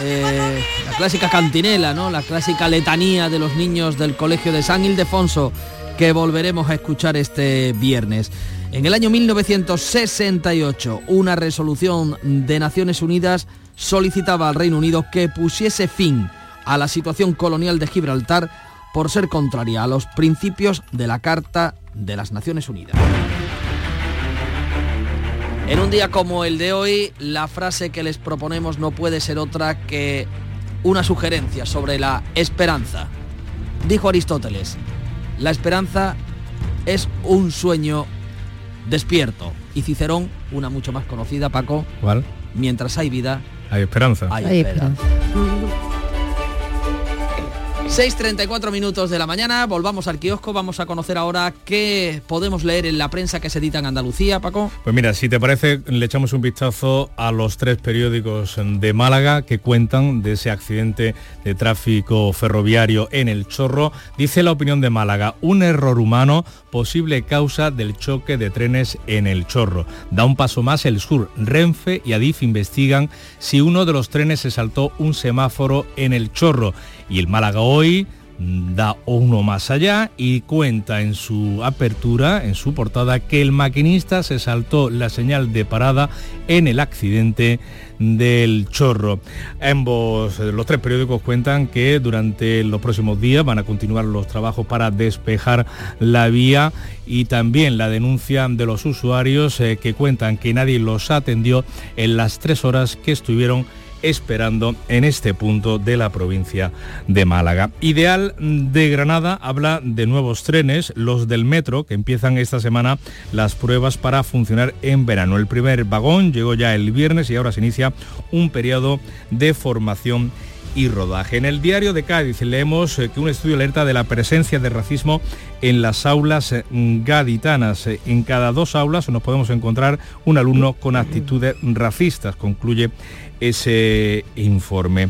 eh, la clásica cantinela, ¿no? La clásica letanía de los niños del Colegio de San Ildefonso que volveremos a escuchar este viernes. En el año 1968, una resolución de Naciones Unidas solicitaba al Reino Unido que pusiese fin a la situación colonial de Gibraltar por ser contraria a los principios de la Carta de las Naciones Unidas. En un día como el de hoy, la frase que les proponemos no puede ser otra que una sugerencia sobre la esperanza. Dijo Aristóteles, la esperanza es un sueño despierto. Y Cicerón, una mucho más conocida, Paco, ¿Cuál? mientras hay vida, Hay esperanza. Hay esperanza. 6.34 minutos de la mañana, volvamos al kiosco, vamos a conocer ahora qué podemos leer en la prensa que se edita en Andalucía, Paco. Pues mira, si te parece, le echamos un vistazo a los tres periódicos de Málaga que cuentan de ese accidente de tráfico ferroviario en el Chorro. Dice la opinión de Málaga, un error humano, posible causa del choque de trenes en el Chorro. Da un paso más el sur. Renfe y Adif investigan si uno de los trenes se saltó un semáforo en el Chorro y el Málaga hoy da uno más allá y cuenta en su apertura, en su portada, que el maquinista se saltó la señal de parada en el accidente del chorro. Ambos, eh, los tres periódicos cuentan que durante los próximos días van a continuar los trabajos para despejar la vía y también la denuncia de los usuarios eh, que cuentan que nadie los atendió en las tres horas que estuvieron esperando en este punto de la provincia de Málaga. Ideal de Granada habla de nuevos trenes, los del metro, que empiezan esta semana las pruebas para funcionar en verano. El primer vagón llegó ya el viernes y ahora se inicia un periodo de formación y rodaje. En el diario de Cádiz leemos eh, que un estudio alerta de la presencia de racismo en las aulas eh, gaditanas. Eh, en cada dos aulas nos podemos encontrar un alumno con actitudes racistas, concluye ese informe.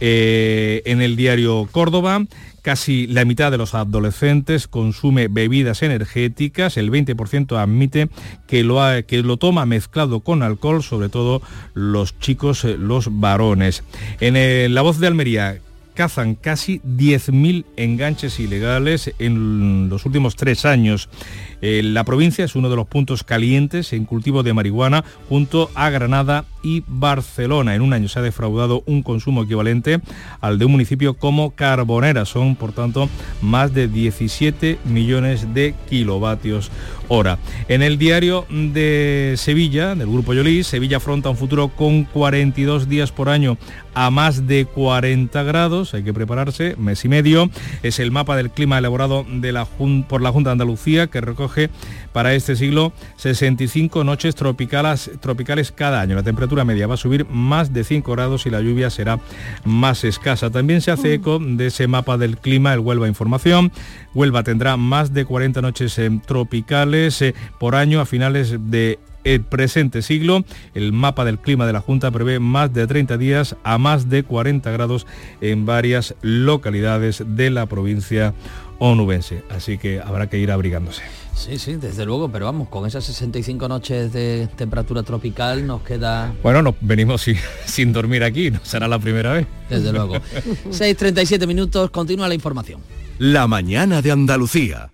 en el diario Córdoba, Casi la mitad de los adolescentes consume bebidas energéticas, el 20% admite que lo, que lo toma mezclado con alcohol, sobre todo los chicos, eh, los varones. En La Voz de Almería, cazan casi 10.000 enganches ilegales en los últimos tres años. Eh, la provincia es uno de los puntos calientes en cultivo de marihuana junto a Granada y Barcelona. En un año se ha defraudado un consumo equivalente al de un municipio como Carbonera. Son, por tanto, más de 17 millones de kilovatios hora. En el diario de Sevilla, del Grupo Yolí, Sevilla afronta un futuro con 42 días por año a más de 40 grados. Hay que prepararse, mes y medio. Es el mapa del clima elaborado por la Junta de Andalucía que recoge para este siglo 65 noches tropicales, tropicales cada año. La temperatura media va a subir más de 5 grados y la lluvia será más escasa. También se hace eco de ese mapa del clima, el Huelva Información. Huelva tendrá más de 40 noches eh, tropicales eh, por año a finales de el presente siglo. El mapa del clima de la Junta prevé más de 30 días a más de 40 grados en varias localidades de la provincia onubense. Así que habrá que ir abrigándose. Sí, sí, desde luego, pero vamos, con esas 65 noches de temperatura tropical nos queda... Bueno, nos venimos sin, sin dormir aquí, no será la primera vez. Desde luego. 6.37 minutos, continúa la información. La mañana de Andalucía.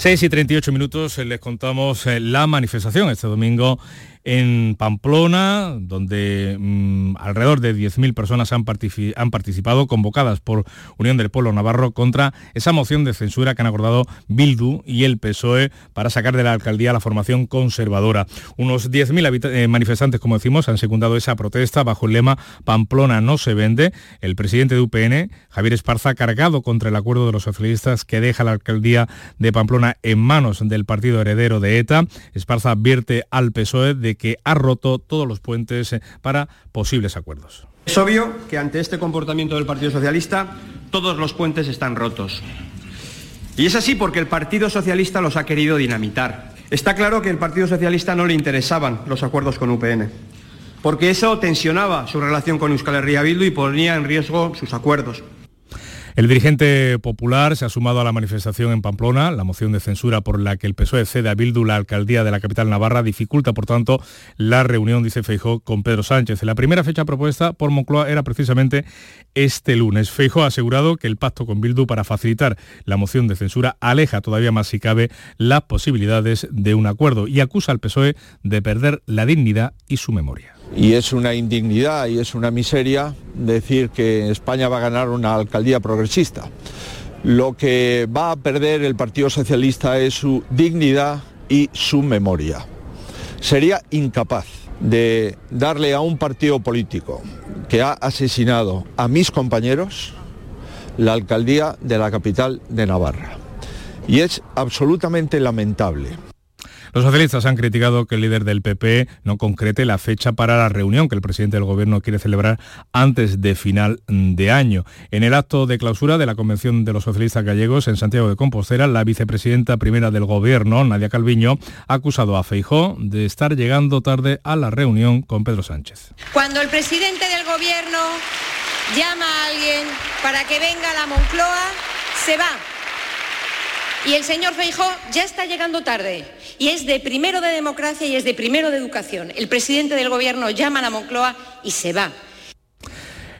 6 y 38 minutos eh, les contamos eh, la manifestación este domingo en Pamplona, donde mm, alrededor de 10.000 personas han, participado, convocadas por Unión del Pueblo Navarro, contra esa moción de censura que han acordado Bildu y el PSOE para sacar de la alcaldía la formación conservadora. Unos 10.000 eh, manifestantes, como decimos, han secundado esa protesta bajo el lema Pamplona no se vende. El presidente de UPN, Javier Esparza, cargado contra el acuerdo de los socialistas que deja la alcaldía de Pamplona en manos del partido heredero de ETA. Esparza advierte al PSOE de que ha roto todos los puentes eh, para posibles acuerdos. Es obvio que ante este comportamiento del Partido Socialista todos los puentes están rotos. Y es así porque el Partido Socialista los ha querido dinamitar. Está claro que al Partido Socialista no le interesaban los acuerdos con UPN, porque eso tensionaba su relación con Euskal Herria Bildu y ponía en riesgo sus acuerdos. El dirigente popular se ha sumado a la manifestación en Pamplona. La moción de censura por la que el PSOE cede a Bildu la alcaldía de la capital navarra dificulta, por tanto, la reunión, dice Feijó, con Pedro Sánchez. La primera fecha propuesta por Moncloa era precisamente este lunes. Feijó ha asegurado que el pacto con Bildu para facilitar la moción de censura aleja todavía más, si cabe, las posibilidades de un acuerdo y acusa al PSOE de perder la dignidad y su memoria. Y es una indignidad y es una miseria decir que España va a ganar una alcaldía progresista. Lo que va a perder el Partido Socialista es su dignidad y su memoria. Sería incapaz de darle a un partido político que ha asesinado a mis compañeros la alcaldía de la capital de Navarra. Y es absolutamente lamentable los socialistas han criticado que el líder del PP no concrete la fecha para la reunión que el presidente del gobierno quiere celebrar antes de final de año. En el acto de clausura de la Convención de los Socialistas Gallegos en Santiago de Compostela, la vicepresidenta primera del gobierno, Nadia Calviño, ha acusado a Feijó de estar llegando tarde a la reunión con Pedro Sánchez. Cuando el presidente del gobierno llama a alguien para que venga a la Moncloa, se va. Y el señor Feijó ya está llegando tarde y es de primero de democracia y es de primero de educación. El presidente del Gobierno llama a la Moncloa y se va.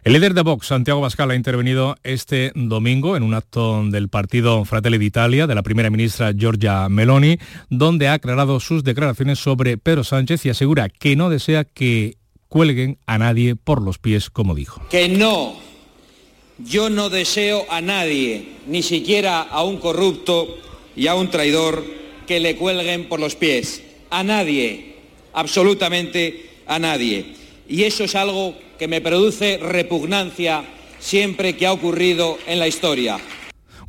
El líder de Vox, Santiago Bascal, ha intervenido este domingo en un acto del partido Fratelli d'Italia de la primera ministra Giorgia Meloni, donde ha aclarado sus declaraciones sobre Pedro Sánchez y asegura que no desea que cuelguen a nadie por los pies, como dijo. Que no, yo no deseo a nadie, ni siquiera a un corrupto y a un traidor, que le cuelguen por los pies. A nadie, absolutamente a nadie. Y eso es algo que me produce repugnancia siempre que ha ocurrido en la historia.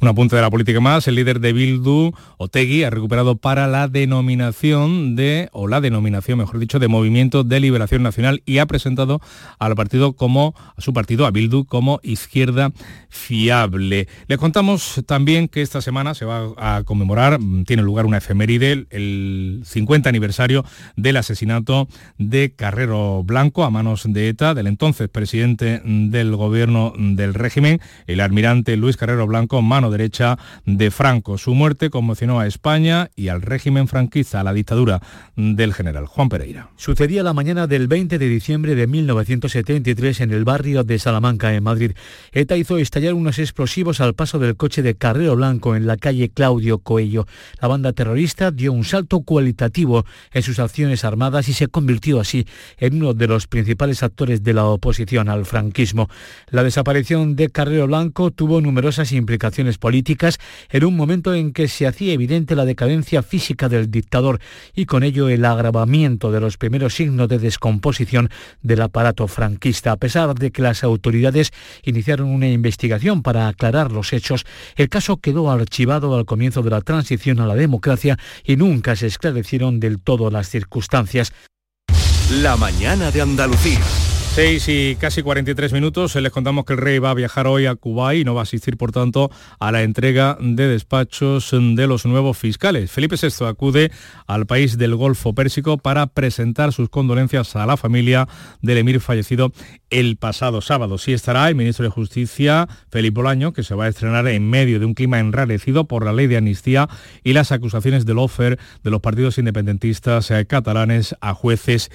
Un apunte de la política más, el líder de Bildu, Otegui, ha recuperado para la denominación de, o la denominación, mejor dicho, de Movimiento de Liberación Nacional y ha presentado al partido como, a su partido, a Bildu, como izquierda fiable. Le contamos también que esta semana se va a conmemorar, tiene lugar una efeméride, el 50 aniversario del asesinato de Carrero Blanco a manos de ETA, del entonces presidente del gobierno del régimen, el almirante Luis Carrero Blanco, mano derecha de Franco. Su muerte conmocionó a España y al régimen franquista, a la dictadura del general Juan Pereira. Sucedía la mañana del 20 de diciembre de 1973 en el barrio de Salamanca, en Madrid. ETA hizo estallar unos explosivos al paso del coche de Carrero Blanco en la calle Claudio Coello. La banda terrorista dio un salto cualitativo en sus acciones armadas y se convirtió así en uno de los principales actores de la oposición al franquismo. La desaparición de Carrero Blanco tuvo numerosas implicaciones políticas en un momento en que se hacía evidente la decadencia física del dictador y con ello el agravamiento de los primeros signos de descomposición del aparato franquista. A pesar de que las autoridades iniciaron una investigación para aclarar los hechos, el caso quedó archivado al comienzo de la transición a la democracia y nunca se esclarecieron del todo las circunstancias. La mañana de Andalucía. 6 y casi 43 minutos. Les contamos que el rey va a viajar hoy a Cuba y no va a asistir, por tanto, a la entrega de despachos de los nuevos fiscales. Felipe VI acude al país del Golfo Pérsico para presentar sus condolencias a la familia del emir fallecido el pasado sábado. Sí estará el ministro de Justicia, Felipe Bolaño, que se va a estrenar en medio de un clima enrarecido por la ley de amnistía y las acusaciones del offer de los partidos independentistas eh, catalanes a jueces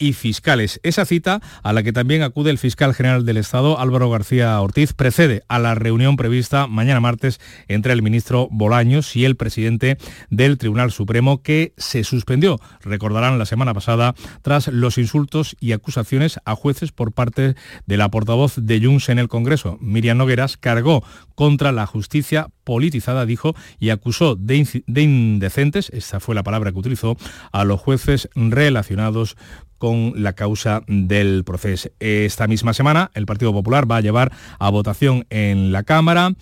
y fiscales. Esa cita, a la que también acude el fiscal general del Estado, Álvaro García Ortiz, precede a la reunión prevista mañana martes entre el ministro Bolaños y el presidente del Tribunal Supremo, que se suspendió, recordarán, la semana pasada, tras los insultos y acusaciones a jueces por parte de la portavoz de Junts en el Congreso. Miriam Nogueras cargó contra la justicia politizada, dijo, y acusó de, de indecentes, esta fue la palabra que utilizó, a los jueces relacionados con la causa del proceso. Esta misma semana el Partido Popular va a llevar a votación en la Cámara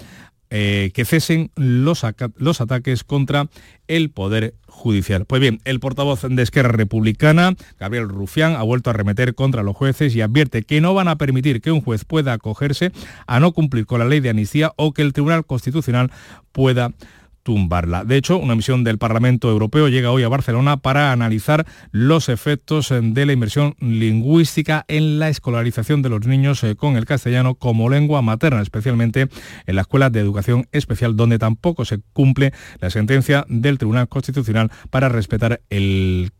eh, que cesen los, los ataques contra el Poder Judicial. Pues bien, el portavoz de Esquerra Republicana, Gabriel Rufián, ha vuelto a remeter contra los jueces y advierte que no van a permitir que un juez pueda acogerse a no cumplir con la ley de amnistía o que el Tribunal Constitucional pueda tumbarla. De hecho, una misión del Parlamento Europeo llega hoy a Barcelona para analizar los efectos de la inversión lingüística en la escolarización de los niños eh, con el castellano como lengua materna, especialmente en la escuela de educación especial, donde tampoco se cumple la sentencia del Tribunal Constitucional para respetar el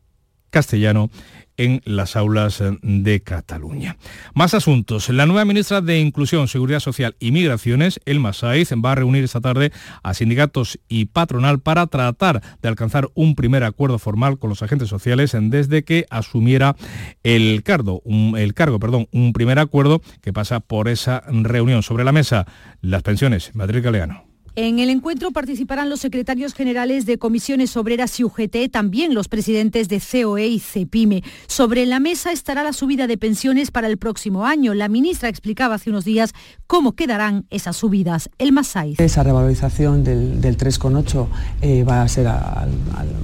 castellano en las aulas eh, de Cataluña. Más asuntos. La nueva ministra de Inclusión, Seguridad Social y Migraciones, Elma Saiz, va a reunir esta tarde a sindicatos y patronal para tratar de alcanzar un primer acuerdo formal con los agentes sociales desde que asumiera el cargo, un, el cargo, perdón, un primer acuerdo que pasa por esa reunión. Sobre la mesa, las pensiones. Madrid Galeano. En el encuentro participarán los secretarios generales de comisiones obreras y UGT, también los presidentes de COE y CEPIME. Sobre la mesa estará la subida de pensiones para el próximo año. La ministra explicaba hace unos días cómo quedarán esas subidas. El Masaiz. Esa revalorización del, 3,8 eh, va a ser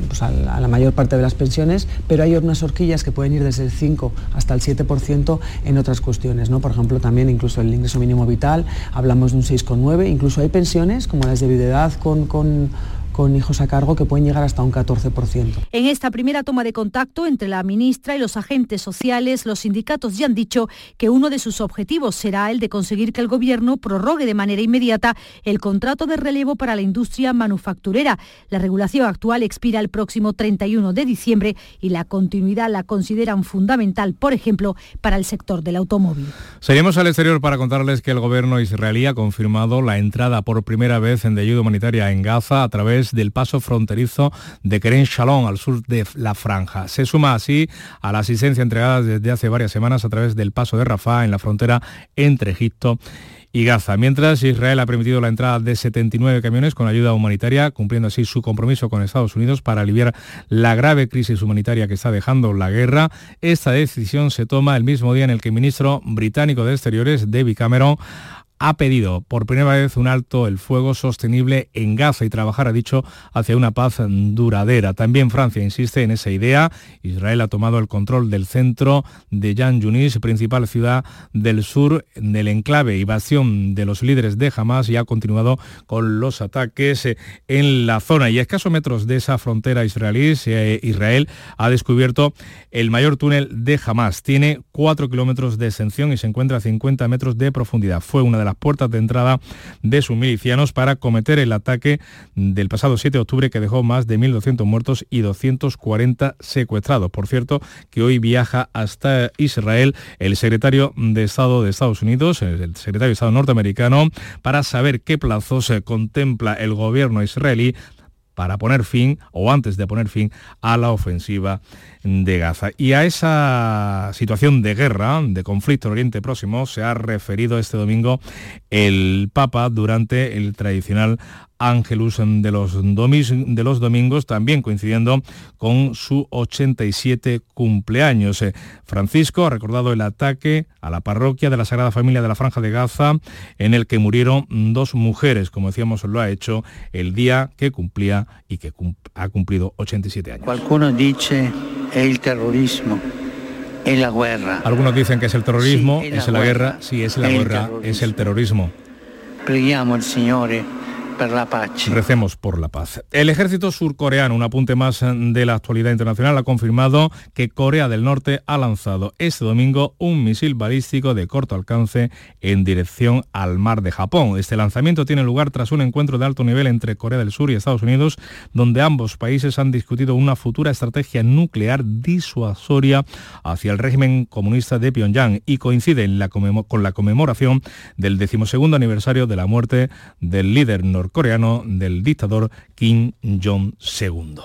pues a, la mayor parte de las pensiones, pero hay unas horquillas que pueden ir desde el 5 hasta el 7% en otras cuestiones. ¿no? Por ejemplo, también incluso el ingreso mínimo vital, hablamos de un 6,9, incluso hay pensiones como las de viudedad con, con con hijos a cargo que pueden llegar hasta un 14%. En esta primera toma de contacto entre la ministra y los agentes sociales, los sindicatos ya han dicho que uno de sus objetivos será el de conseguir que el Gobierno prorrogue de manera inmediata el contrato de relevo para la industria manufacturera. La regulación actual expira el próximo 31 de diciembre y la continuidad la consideran fundamental, por ejemplo, para el sector del automóvil. Seguimos al exterior para contarles que el gobierno israelí ha confirmado la entrada por primera vez en de ayuda humanitaria en Gaza a través del paso fronterizo de Keren Shalom al sur de la franja. Se suma así a la asistencia entregada desde hace varias semanas a través del paso de Rafah en la frontera entre Egipto y Gaza. Mientras Israel ha permitido la entrada de 79 camiones con ayuda humanitaria, cumpliendo así su compromiso con Estados Unidos para aliviar la grave crisis humanitaria que está dejando la guerra, esta decisión se toma el mismo día en el que el ministro británico de Exteriores, David Cameron, ha pedido por primera vez un alto el fuego sostenible en Gaza y trabajar, ha dicho, hacia una paz duradera. También Francia insiste en esa idea. Israel ha tomado el control del centro de Jan Yunis, principal ciudad del sur del enclave y bastión de los líderes de Hamas y ha continuado con los ataques en la zona. Y a escasos metros de esa frontera israelí, eh, Israel ha descubierto el mayor túnel de Hamas. Tiene 4 kilómetros de extensión y se encuentra a 50 metros de profundidad. Fue una de las puertas de entrada de sus milicianos para cometer el ataque del pasado 7 de octubre que dejó más de 1.200 muertos y 240 secuestrados. Por cierto, que hoy viaja hasta Israel el secretario de Estado de Estados Unidos, el secretario de Estado norteamericano, para saber qué plazos contempla el gobierno israelí para poner fin, o antes de poner fin, a la ofensiva de Gaza. Y a esa situación de guerra, de conflicto en Oriente Próximo, se ha referido este domingo el Papa durante el tradicional Ángelus de los, de los domingos, también coincidiendo con su 87 cumpleaños. Eh, Francisco ha recordado el ataque a la parroquia de la Sagrada Familia de la Franja de Gaza, en el que murieron dos mujeres, como decíamos, lo ha hecho el día que cumplía y que ha cumplido 87 años. Alguno dice el terrorismo. Es la guerra. Algunos dicen que es el terrorismo, es, la, guerra. sí, es la guerra, es el terrorismo. Preghiamo al Signore la Recemos por la paz. El ejército surcoreano, un apunte más de la actualidad internacional, ha confirmado que Corea del Norte ha lanzado este domingo un misil balístico de corto alcance en dirección al mar de Japón. Este lanzamiento tiene lugar tras un encuentro de alto nivel entre Corea del Sur y Estados Unidos, donde ambos países han discutido una futura estrategia nuclear disuasoria hacia el régimen comunista de Pyongyang y coincide con la conmemoración del decimosegundo aniversario de la muerte del líder norteamericano coreano del dictador Kim Jong-II.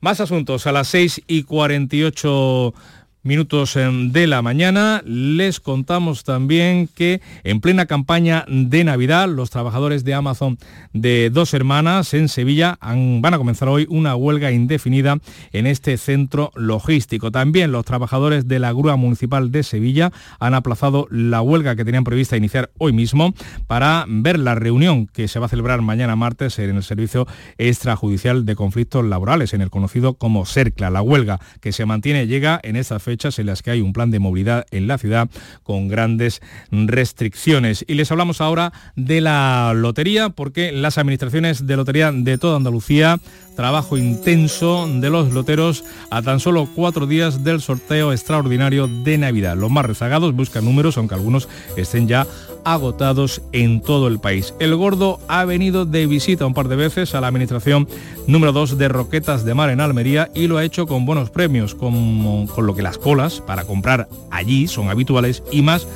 Más asuntos a las 6 y 48 minutos em, de la mañana. Les contamos también que en plena campaña de Navidad, los trabajadores de Amazon de dos hermanas en Sevilla van a comenzar hoy una huelga indefinida en este centro logístico. También los trabajadores de la Grúa Municipal de Sevilla han aplazado la huelga que tenían prevista iniciar hoy mismo para ver la reunión que se va a celebrar mañana martes en el Servicio Extrajudicial de Conflictos Laborales, en el conocido como CERCLA. La huelga que se mantiene llega en esta fecha fechas en las que hay un plan de movilidad en la ciudad con grandes restricciones. Y les hablamos ahora de la lotería, porque las administraciones de lotería de toda Andalucía, trabajo intenso de los loteros a tan solo cuatro días del sorteo extraordinario de Navidad. Los más rezagados buscan números, aunque algunos estén ya agotados en todo el país. El gordo ha venido de visita un par de veces a la administración número 2 de Roquetas de Mar en Almería y lo ha hecho con buenos premios, con, con lo que las colas para comprar allí son habituales y más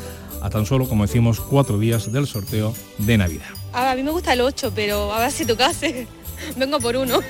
a tan solo, como decimos, cuatro días del sorteo de Navidad. A mí me gusta el 8, pero a ver si tocase. Vengo por uno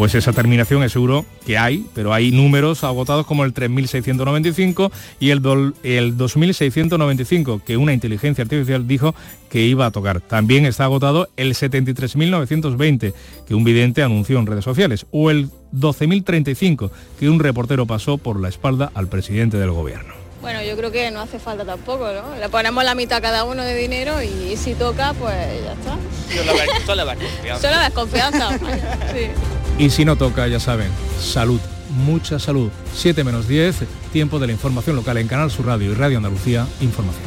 pues esa terminación es seguro que hay, pero hay números agotados como el 3.695 y el, el 2.695, que una inteligencia artificial dijo que iba a tocar. También está agotado el 73.920, que un vidente anunció en redes sociales, o el 12.035, que un reportero pasó por la espalda al presidente del gobierno. Bueno, yo creo que no hace falta tampoco, ¿no? Le ponemos la mitad a cada uno de dinero y si toca, pues ya está. Solo ves confianza. Solo ves confianza. sí. Y si no toca, ya saben, salud, mucha salud. 7 menos 10, tiempo de la información local en Canal Sur Radio y Radio Andalucía, información.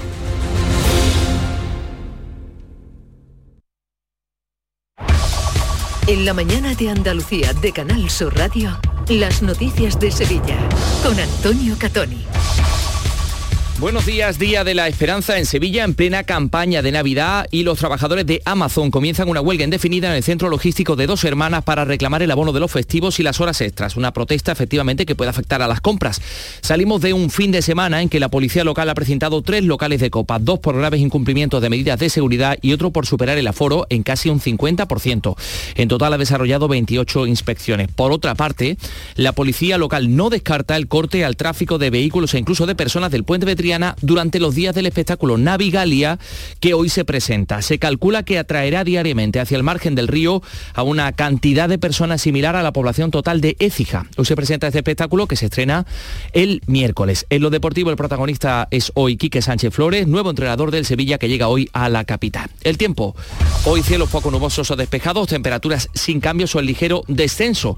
En la mañana de Andalucía de Canal Sur Radio, las noticias de Sevilla con Antonio Catoni. Buenos días, Día de la Esperanza en Sevilla, en plena campaña de Navidad y los trabajadores de Amazon comienzan una huelga indefinida en el centro logístico de dos hermanas para reclamar el abono de los festivos y las horas extras, una protesta efectivamente que puede afectar a las compras. Salimos de un fin de semana en que la policía local ha presentado tres locales de copa, dos por graves incumplimientos de medidas de seguridad y otro por superar el aforo en casi un 50%. En total ha desarrollado 28 inspecciones. Por otra parte, la policía local no descarta el corte al tráfico de vehículos e incluso de personas del puente de durante los días del espectáculo Navigalia que hoy se presenta. Se calcula que atraerá diariamente hacia el margen del río a una cantidad de personas similar a la población total de Écija. Hoy se presenta este espectáculo que se estrena el miércoles. En lo deportivo el protagonista es hoy Quique Sánchez Flores, nuevo entrenador del Sevilla que llega hoy a la capital. El tiempo. Hoy cielos poco nubosos o despejados, temperaturas sin cambios o el ligero descenso.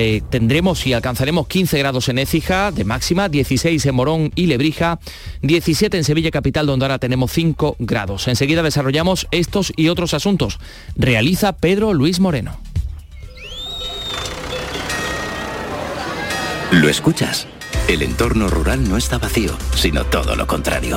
Eh, tendremos y alcanzaremos 15 grados en Écija de máxima, 16 en Morón y Lebrija, 17 en Sevilla Capital donde ahora tenemos 5 grados. Enseguida desarrollamos estos y otros asuntos. Realiza Pedro Luis Moreno. ¿Lo escuchas? El entorno rural no está vacío, sino todo lo contrario.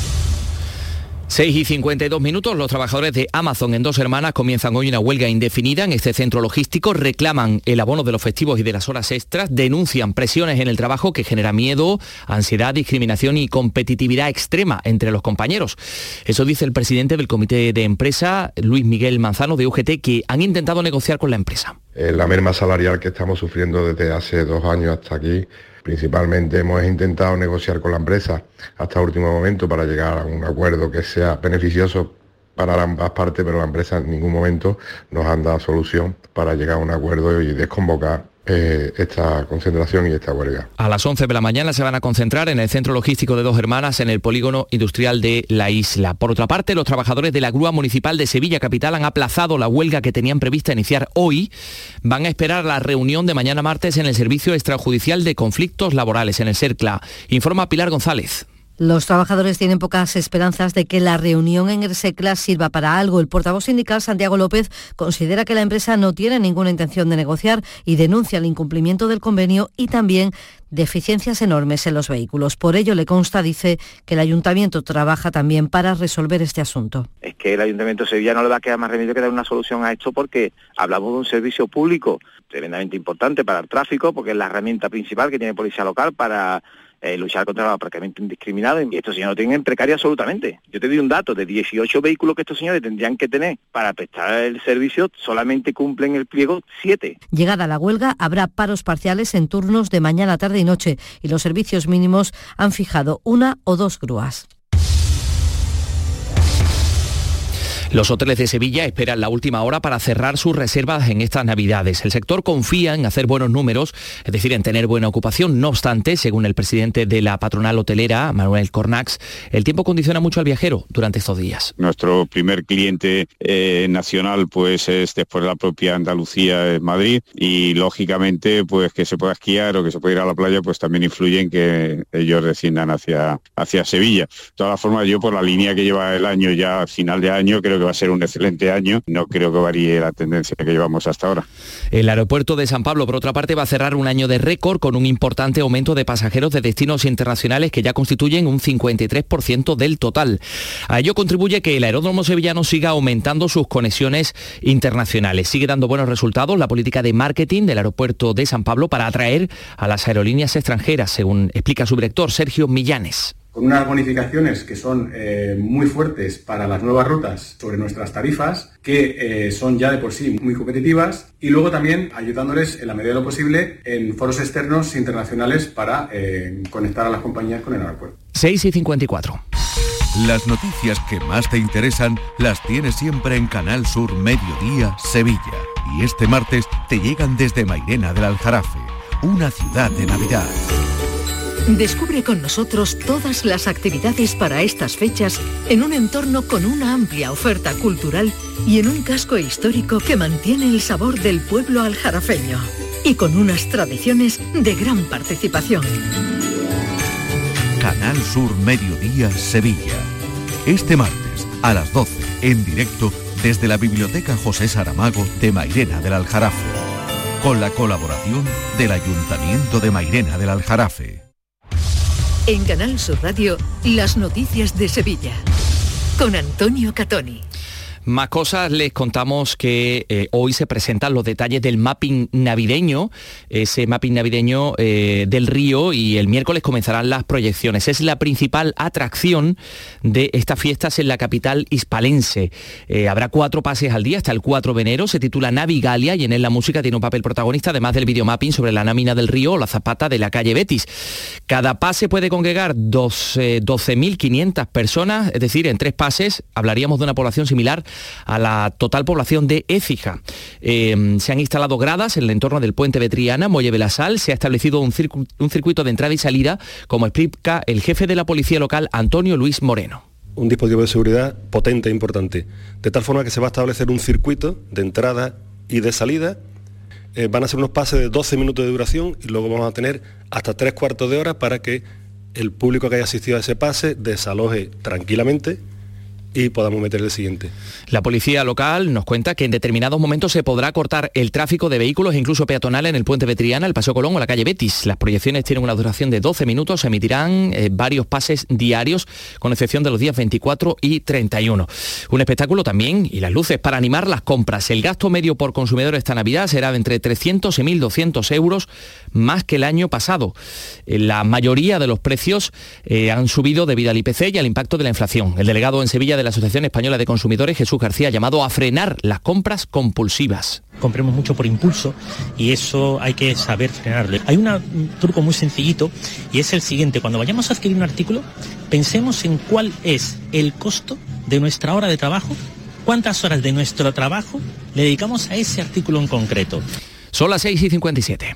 6 y 52 minutos, los trabajadores de Amazon en Dos Hermanas comienzan hoy una huelga indefinida en este centro logístico, reclaman el abono de los festivos y de las horas extras, denuncian presiones en el trabajo que genera miedo, ansiedad, discriminación y competitividad extrema entre los compañeros. Eso dice el presidente del comité de empresa, Luis Miguel Manzano de UGT, que han intentado negociar con la empresa. Eh, la merma salarial que estamos sufriendo desde hace dos años hasta aquí Principalmente hemos intentado negociar con la empresa hasta el último momento para llegar a un acuerdo que sea beneficioso para ambas partes, pero la empresa en ningún momento nos han dado solución para llegar a un acuerdo y desconvocar eh, esta concentración y esta huelga. A las 11 de la mañana se van a concentrar en el centro logístico de Dos Hermanas en el polígono industrial de la isla. Por otra parte, los trabajadores de la Grúa Municipal de Sevilla Capital han aplazado la huelga que tenían prevista iniciar hoy. Van a esperar la reunión de mañana martes en el Servicio Extrajudicial de Conflictos Laborales en el CERCLA. Informa Pilar González. Los trabajadores tienen pocas esperanzas de que la reunión en el SECLA sirva para algo. El portavoz sindical Santiago López considera que la empresa no tiene ninguna intención de negociar y denuncia el incumplimiento del convenio y también deficiencias enormes en los vehículos. Por ello le consta, dice, que el ayuntamiento trabaja también para resolver este asunto. Es que el ayuntamiento de Sevilla no le va a quedar más remedio que dar una solución a esto porque hablamos de un servicio público tremendamente importante para el tráfico, porque es la herramienta principal que tiene Policía Local para eh, luchar contra el aparcamiento indiscriminado y estos señores lo tienen en precario absolutamente. Yo te doy un dato de 18 vehículos que estos señores tendrían que tener para prestar el servicio, solamente cumplen el pliego 7. Llegada la huelga, habrá paros parciales en turnos de mañana, tarde y noche y los servicios mínimos han fijado una o dos grúas. Los hoteles de Sevilla esperan la última hora para cerrar sus reservas en estas Navidades. El sector confía en hacer buenos números, es decir, en tener buena ocupación. No obstante, según el presidente de la patronal hotelera, Manuel Cornax, el tiempo condiciona mucho al viajero durante estos días. Nuestro primer cliente eh, nacional pues es después de la propia Andalucía, es Madrid, y lógicamente pues que se pueda esquiar o que se pueda ir a la playa pues también influye en que ellos desciendan hacia, hacia Sevilla. De todas formas, yo por la línea que lleva el año ya final de año creo que va a ser un excelente año. No creo que varíe la tendencia que llevamos hasta ahora. El aeropuerto de San Pablo, por otra parte, va a cerrar un año de récord con un importante aumento de pasajeros de destinos internacionales que ya constituyen un 53% del total. A ello contribuye que el aeródromo sevillano siga aumentando sus conexiones internacionales. Sigue dando buenos resultados la política de marketing del aeropuerto de San Pablo para atraer a las aerolíneas extranjeras, según explica su director Sergio Millanes con unas bonificaciones que son eh, muy fuertes para las nuevas rutas sobre nuestras tarifas, que eh, son ya de por sí muy competitivas, y luego también ayudándoles en la medida de lo posible en foros externos internacionales para eh, conectar a las compañías con el aeropuerto. 6 y 54. Las noticias que más te interesan las tienes siempre en Canal Sur Mediodía Sevilla. Y este martes te llegan desde Mairena del Aljarafe, una ciudad de Navidad. Descubre con nosotros todas las actividades para estas fechas en un entorno con una amplia oferta cultural y en un casco histórico que mantiene el sabor del pueblo aljarafeño y con unas tradiciones de gran participación. Canal Sur Mediodía Sevilla. Este martes a las 12 en directo desde la Biblioteca José Saramago de Mairena del Aljarafe. Con la colaboración del Ayuntamiento de Mairena del Aljarafe. En Canal Sur Radio, las noticias de Sevilla. Con Antonio Catoni. Más cosas, les contamos que eh, hoy se presentan los detalles del mapping navideño, ese mapping navideño eh, del río y el miércoles comenzarán las proyecciones. Es la principal atracción de estas fiestas en la capital hispalense. Eh, habrá cuatro pases al día hasta el 4 de enero, se titula Navigalia y en él la música tiene un papel protagonista, además del videomapping sobre la námina del río o la zapata de la calle Betis. Cada pase puede congregar 12.500 personas, es decir, en tres pases hablaríamos de una población similar a la total población de Écija. Eh, se han instalado gradas en el entorno del puente de Triana, Molle Belasal, se ha establecido un, un circuito de entrada y salida, como explica el jefe de la policía local, Antonio Luis Moreno un dispositivo de seguridad potente e importante, de tal forma que se va a establecer un circuito de entrada y de salida. Eh, van a ser unos pases de 12 minutos de duración y luego vamos a tener hasta tres cuartos de hora para que el público que haya asistido a ese pase desaloje tranquilamente y podamos meter el siguiente. La policía local nos cuenta que en determinados momentos se podrá cortar el tráfico de vehículos incluso peatonal en el puente Betriana, el Paseo Colón o la calle Betis. Las proyecciones tienen una duración de 12 minutos, se emitirán eh, varios pases diarios, con excepción de los días 24 y 31. Un espectáculo también y las luces para animar las compras. El gasto medio por consumidor esta Navidad será de entre 300 y 1.200 euros más que el año pasado. Eh, la mayoría de los precios eh, han subido debido al IPC y al impacto de la inflación. El delegado en Sevilla de la Asociación Española de Consumidores, Jesús García, ha llamado a frenar las compras compulsivas. Compremos mucho por impulso y eso hay que saber frenarlo. Hay un truco muy sencillito y es el siguiente. Cuando vayamos a adquirir un artículo, pensemos en cuál es el costo de nuestra hora de trabajo, cuántas horas de nuestro trabajo le dedicamos a ese artículo en concreto. Son las 6 y 57.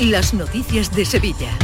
Las noticias de Sevilla.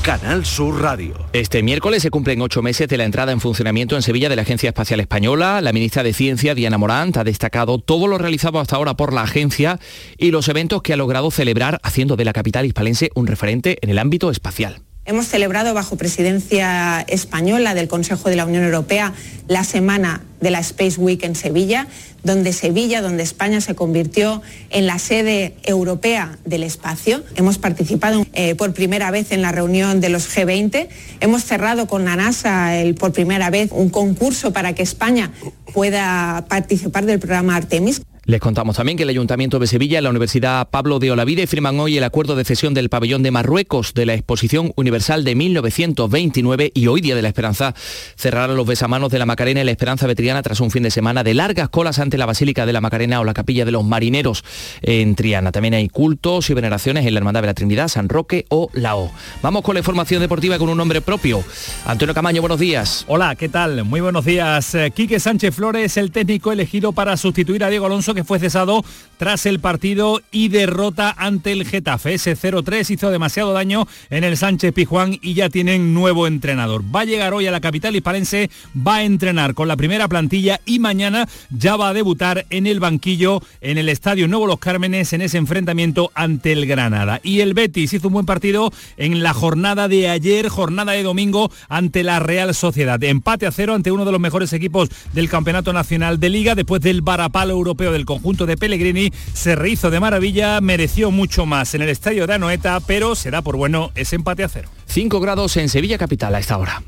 Canal Sur Radio. Este miércoles se cumplen ocho meses de la entrada en funcionamiento en Sevilla de la Agencia Espacial Española. La ministra de Ciencia, Diana Morant, ha destacado todo lo realizado hasta ahora por la agencia y los eventos que ha logrado celebrar, haciendo de la capital hispalense un referente en el ámbito espacial. Hemos celebrado bajo presidencia española del Consejo de la Unión Europea la semana de la Space Week en Sevilla, donde Sevilla, donde España se convirtió en la sede europea del espacio. Hemos participado eh, por primera vez en la reunión de los G20. Hemos cerrado con la NASA el, por primera vez un concurso para que España pueda participar del programa Artemis. Les contamos también que el Ayuntamiento de Sevilla y la Universidad Pablo de Olavide firman hoy el acuerdo de cesión del pabellón de Marruecos de la Exposición Universal de 1929 y hoy Día de la Esperanza cerrarán los besamanos de la Macarena y la Esperanza Vetriana tras un fin de semana de largas colas ante la Basílica de la Macarena o la Capilla de los Marineros en Triana. También hay cultos y veneraciones en la Hermandad de la Trinidad, San Roque o Lao. Vamos con la información deportiva con un nombre propio. Antonio Camaño, buenos días. Hola, ¿qué tal? Muy buenos días. Eh, Quique Sánchez Flores, el técnico elegido para sustituir a Diego Alonso que fue cesado tras el partido y derrota ante el Getafe. Ese 0-3 hizo demasiado daño en el Sánchez Pijuán y ya tienen nuevo entrenador. Va a llegar hoy a la capital hispalense, va a entrenar con la primera plantilla y mañana ya va a debutar en el banquillo en el Estadio Nuevo Los Cármenes en ese enfrentamiento ante el Granada. Y el Betis hizo un buen partido en la jornada de ayer, jornada de domingo ante la Real Sociedad. Empate a cero ante uno de los mejores equipos del Campeonato Nacional de Liga después del varapalo europeo del conjunto de Se rehizo de maravilla, mereció mucho más en el estadio de Anoeta, pero se da por bueno ese empate a cero. 5 grados en Sevilla Capital a esta hora.